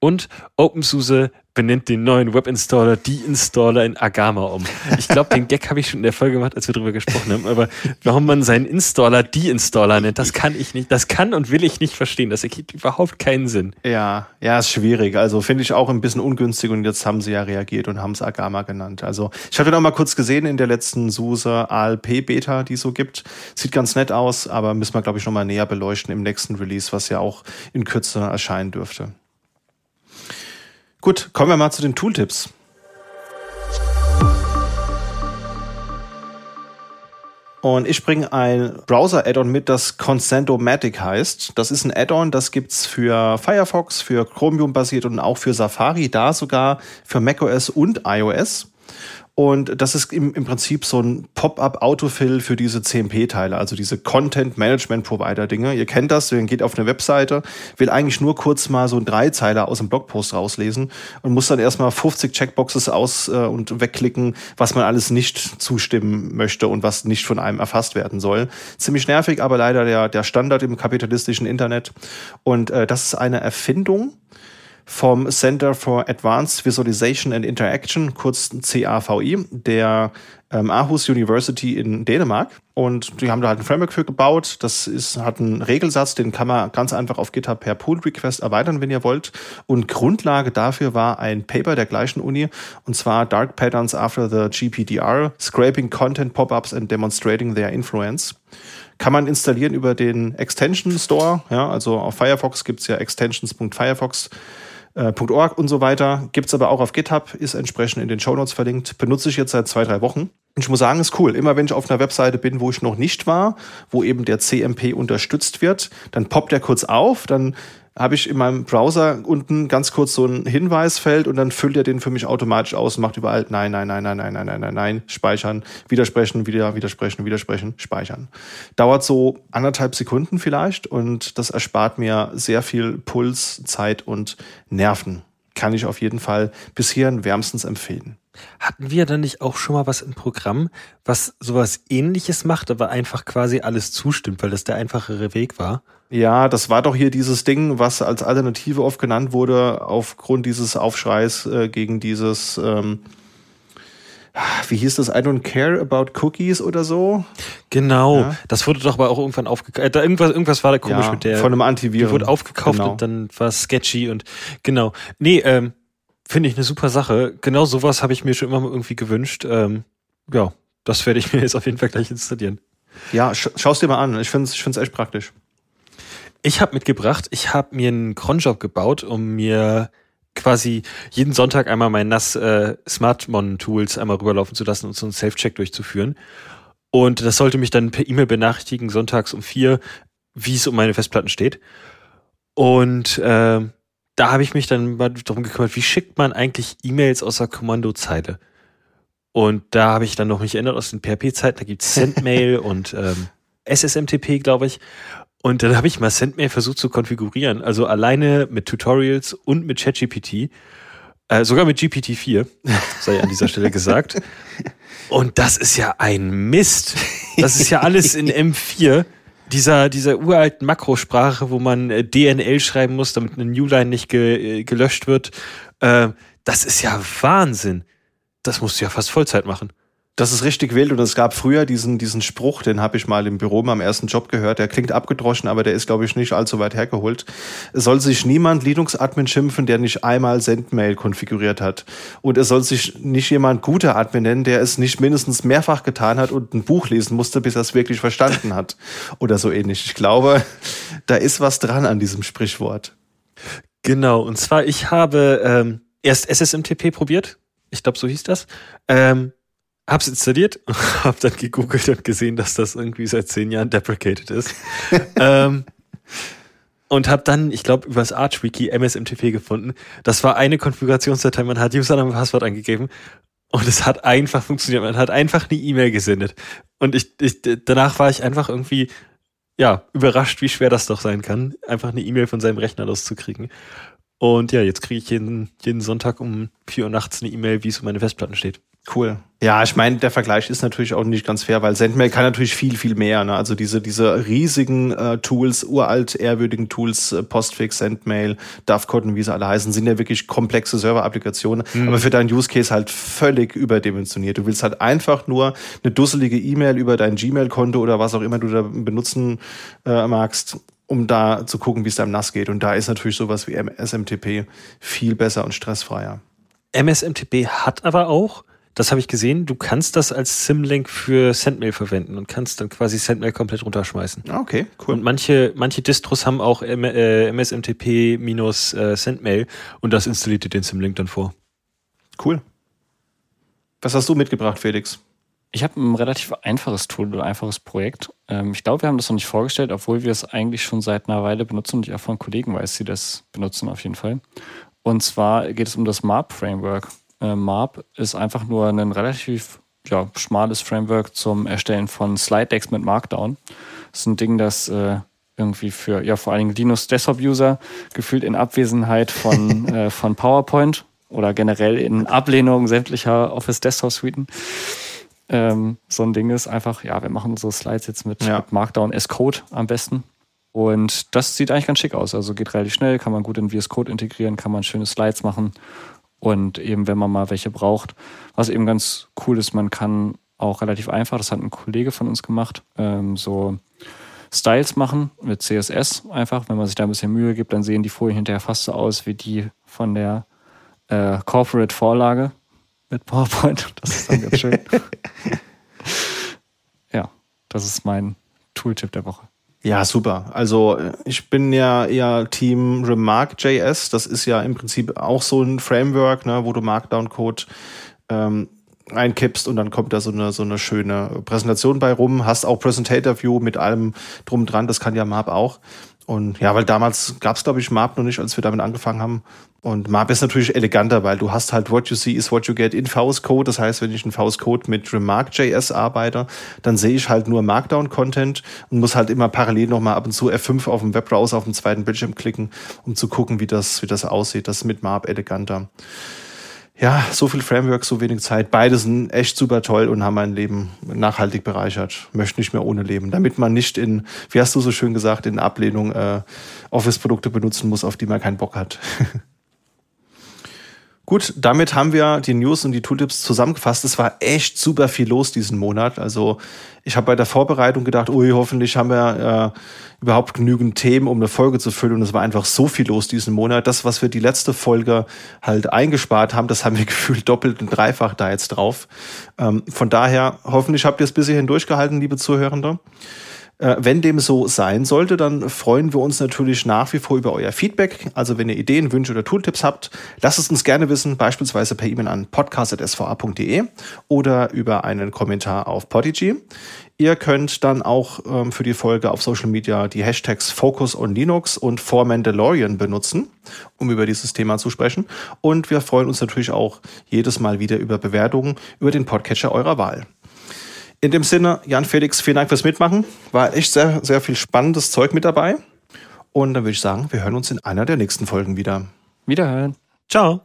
und OpenSUSE benennt den neuen Webinstaller, Deinstaller in Agama um. Ich glaube, den Gag habe ich schon in der Folge gemacht, als wir drüber gesprochen haben. Aber warum man seinen Installer Deinstaller nennt, das kann ich nicht, das kann und will ich nicht verstehen. Das ergibt überhaupt keinen Sinn. Ja, ja, ist schwierig. Also finde ich auch ein bisschen ungünstig und jetzt haben sie ja reagiert und haben es Agama genannt. Also ich hatte noch mal kurz gesehen in der letzten SUSE ALP Beta, die es so gibt. Sieht ganz nett aus, aber müssen wir, glaube ich, noch mal näher beleuchten im nächsten Release, was ja auch in Kürze erscheinen dürfte. Gut, kommen wir mal zu den Tooltips. Und ich bringe ein Browser-Add-on mit, das Consendomatic heißt. Das ist ein Add-on, das gibt's für Firefox, für Chromium basiert und auch für Safari, da sogar für macOS und iOS. Und das ist im, im Prinzip so ein Pop-up-Autofill für diese CMP-Teile, also diese Content-Management-Provider-Dinge. Ihr kennt das, ihr geht auf eine Webseite, will eigentlich nur kurz mal so ein Dreizeiler aus dem Blogpost rauslesen und muss dann erstmal 50 Checkboxes aus äh, und wegklicken, was man alles nicht zustimmen möchte und was nicht von einem erfasst werden soll. Ziemlich nervig, aber leider der, der Standard im kapitalistischen Internet. Und äh, das ist eine Erfindung vom Center for Advanced Visualization and Interaction, kurz CAVI, der ähm, Aarhus University in Dänemark. Und die haben da halt ein Framework für gebaut. Das ist, hat einen Regelsatz, den kann man ganz einfach auf GitHub per Pull-Request erweitern, wenn ihr wollt. Und Grundlage dafür war ein Paper der gleichen Uni, und zwar Dark Patterns After the GPDR, Scraping Content Pop-ups and Demonstrating Their Influence kann man installieren über den Extension Store. Ja, also auf Firefox gibt's ja extensions.firefox .org und so weiter. Gibt's aber auch auf GitHub, ist entsprechend in den Show Notes verlinkt. Benutze ich jetzt seit zwei, drei Wochen. Und ich muss sagen, ist cool. Immer wenn ich auf einer Webseite bin, wo ich noch nicht war, wo eben der CMP unterstützt wird, dann poppt der kurz auf, dann habe ich in meinem Browser unten ganz kurz so ein Hinweisfeld und dann füllt er den für mich automatisch aus und macht überall nein, nein, nein, nein, nein, nein, nein, nein, nein, speichern, widersprechen, wieder widersprechen, widersprechen, speichern. Dauert so anderthalb Sekunden vielleicht und das erspart mir sehr viel Puls, Zeit und Nerven. Kann ich auf jeden Fall bisher wärmstens empfehlen. Hatten wir dann nicht auch schon mal was im Programm, was sowas ähnliches macht, aber einfach quasi alles zustimmt, weil das der einfachere Weg war? Ja, das war doch hier dieses Ding, was als Alternative oft genannt wurde, aufgrund dieses Aufschreis äh, gegen dieses, ähm, wie hieß das, I don't care about cookies oder so. Genau, ja. das wurde doch aber auch irgendwann aufgekauft. Äh, irgendwas, irgendwas war da komisch ja, mit der. Von einem Antiviren. Die wurde aufgekauft genau. und dann war es sketchy und genau. Nee, ähm, finde ich eine super Sache. Genau sowas habe ich mir schon immer irgendwie gewünscht. Ähm, ja, das werde ich mir jetzt auf jeden Fall gleich installieren. Ja, sch schau's dir mal an. Ich finde es ich find's echt praktisch. Ich habe mitgebracht, ich habe mir einen Cronjob gebaut, um mir quasi jeden Sonntag einmal mein NAS äh, Smartmon-Tools einmal rüberlaufen zu lassen und so einen Self-Check durchzuführen. Und das sollte mich dann per E-Mail benachrichtigen, sonntags um vier, wie es um meine Festplatten steht. Und äh, da habe ich mich dann mal darum gekümmert, wie schickt man eigentlich E-Mails aus der Kommandozeile? Und da habe ich dann noch mich erinnert aus den PHP-Zeiten, da gibt's Sendmail und ähm, SSMTP, glaube ich. Und dann habe ich mal Sendmail versucht zu konfigurieren, also alleine mit Tutorials und mit ChatGPT, äh, sogar mit GPT-4, sei an dieser Stelle gesagt. Und das ist ja ein Mist. Das ist ja alles in M4, dieser, dieser uralten Makrosprache, wo man äh, DNL schreiben muss, damit eine Newline nicht ge, äh, gelöscht wird. Äh, das ist ja Wahnsinn. Das musst du ja fast Vollzeit machen. Das ist richtig wild und es gab früher diesen, diesen Spruch, den habe ich mal im Büro beim ersten Job gehört. Der klingt abgedroschen, aber der ist, glaube ich, nicht allzu weit hergeholt. Es soll sich niemand Linux-Admin schimpfen, der nicht einmal Sendmail konfiguriert hat. Und es soll sich nicht jemand guter Admin nennen, der es nicht mindestens mehrfach getan hat und ein Buch lesen musste, bis er es wirklich verstanden hat. Oder so ähnlich. Ich glaube, da ist was dran an diesem Sprichwort. Genau, und zwar, ich habe ähm, erst SSMTP probiert. Ich glaube, so hieß das. Ähm, Hab's installiert hab dann gegoogelt und gesehen, dass das irgendwie seit zehn Jahren deprecated ist. ähm, und hab dann, ich glaube, übers ArchWiki MSMTP gefunden. Das war eine Konfigurationsdatei, man hat Username und Passwort eingegeben und es hat einfach funktioniert. Man hat einfach eine E-Mail gesendet. Und ich, ich, danach war ich einfach irgendwie, ja, überrascht, wie schwer das doch sein kann, einfach eine E-Mail von seinem Rechner loszukriegen. Und ja, jetzt kriege ich jeden, jeden Sonntag um vier Uhr nachts eine E-Mail, wie es um meine Festplatten steht. Cool. Ja, ich meine, der Vergleich ist natürlich auch nicht ganz fair, weil Sendmail kann natürlich viel, viel mehr. Ne? Also diese, diese riesigen äh, Tools, uralt ehrwürdigen Tools, äh, Postfix, Sendmail, Dovecot wie sie alle heißen, sind ja wirklich komplexe Server-Applikationen, mhm. aber für deinen Use Case halt völlig überdimensioniert. Du willst halt einfach nur eine dusselige E-Mail über dein Gmail-Konto oder was auch immer du da benutzen äh, magst um da zu gucken, wie es deinem NAS geht. Und da ist natürlich sowas wie SMTP viel besser und stressfreier. MSMTP hat aber auch das habe ich gesehen. Du kannst das als Symlink für Sendmail verwenden und kannst dann quasi Sendmail komplett runterschmeißen. Ah, okay, cool. Und manche, manche Distros haben auch MSMTP minus äh, Sendmail und das installiert dir den Symlink dann vor. Cool. Was hast du mitgebracht, Felix? Ich habe ein relativ einfaches Tool oder einfaches Projekt. Ähm, ich glaube, wir haben das noch nicht vorgestellt, obwohl wir es eigentlich schon seit einer Weile benutzen und ich auch von Kollegen weiß, die das benutzen auf jeden Fall. Und zwar geht es um das MARP-Framework. Äh, MARP ist einfach nur ein relativ ja, schmales Framework zum Erstellen von Slide Decks mit Markdown. Das ist ein Ding, das äh, irgendwie für ja vor allen Dingen Linux Desktop User gefühlt in Abwesenheit von äh, von PowerPoint oder generell in Ablehnung sämtlicher Office Desktop Suiten ähm, so ein Ding ist einfach ja wir machen unsere Slides jetzt mit, Ja. mit Markdown S Code am besten und das sieht eigentlich ganz schick aus also geht relativ schnell kann man gut in VS Code integrieren kann man schöne Slides machen und eben wenn man mal welche braucht was eben ganz cool ist man kann auch relativ einfach das hat ein Kollege von uns gemacht ähm, so Styles machen mit CSS einfach. Wenn man sich da ein bisschen Mühe gibt, dann sehen die Folien hinterher fast so aus wie die von der äh, Corporate-Vorlage mit PowerPoint. Das ist dann ganz schön. ja, das ist mein Tooltip der Woche. Ja, super. Also äh, ich bin ja eher Team Remark.js. Das ist ja im Prinzip auch so ein Framework, ne, wo du Markdown-Code ähm, einkippst und dann kommt da so eine, so eine schöne Präsentation bei rum. Hast auch Presentator View mit allem drum dran. Das kann ja MAP auch. Und ja, weil damals gab es, glaube ich, MAP noch nicht, als wir damit angefangen haben. Und MAP ist natürlich eleganter, weil du hast halt what you see is what you get in VS Code. Das heißt, wenn ich in VS Code mit Remark.js arbeite, dann sehe ich halt nur Markdown-Content und muss halt immer parallel nochmal ab und zu F5 auf dem Webbrowser auf dem zweiten Bildschirm klicken, um zu gucken, wie das, wie das aussieht. Das ist mit MAP eleganter. Ja, so viel Framework, so wenig Zeit. Beide sind echt super toll und haben mein Leben nachhaltig bereichert. Möchte nicht mehr ohne leben. Damit man nicht in, wie hast du so schön gesagt, in Ablehnung äh, Office-Produkte benutzen muss, auf die man keinen Bock hat. Gut, damit haben wir die News und die Tooltips zusammengefasst. Es war echt super viel los diesen Monat. Also ich habe bei der Vorbereitung gedacht, ui, hoffentlich haben wir äh, überhaupt genügend Themen, um eine Folge zu füllen. Und es war einfach so viel los diesen Monat. Das, was wir die letzte Folge halt eingespart haben, das haben wir gefühlt doppelt und dreifach da jetzt drauf. Ähm, von daher, hoffentlich habt ihr es bis hierhin durchgehalten, liebe Zuhörende. Äh, Wenn dem so sein sollte, dann freuen wir uns natürlich nach wie vor über euer Feedback. Also wenn ihr Ideen, Wünsche oder Tooltips habt, lasst es uns gerne wissen, beispielsweise per E-Mail an podcast.sva.de oder über einen Kommentar auf Podigy. Ihr könnt dann auch ähm, für die Folge auf Social Media die Hashtags Focus on Linux und For Mandalorian benutzen, um über dieses Thema zu sprechen. Und wir freuen uns natürlich auch jedes Mal wieder über Bewertungen über den Podcatcher eurer Wahl. In dem Sinne, Jan Felix, vielen Dank fürs Mitmachen. War echt sehr, sehr viel spannendes Zeug mit dabei. Und dann würde ich sagen, wir hören uns in einer der nächsten Folgen wieder. Wiederhören. Ciao.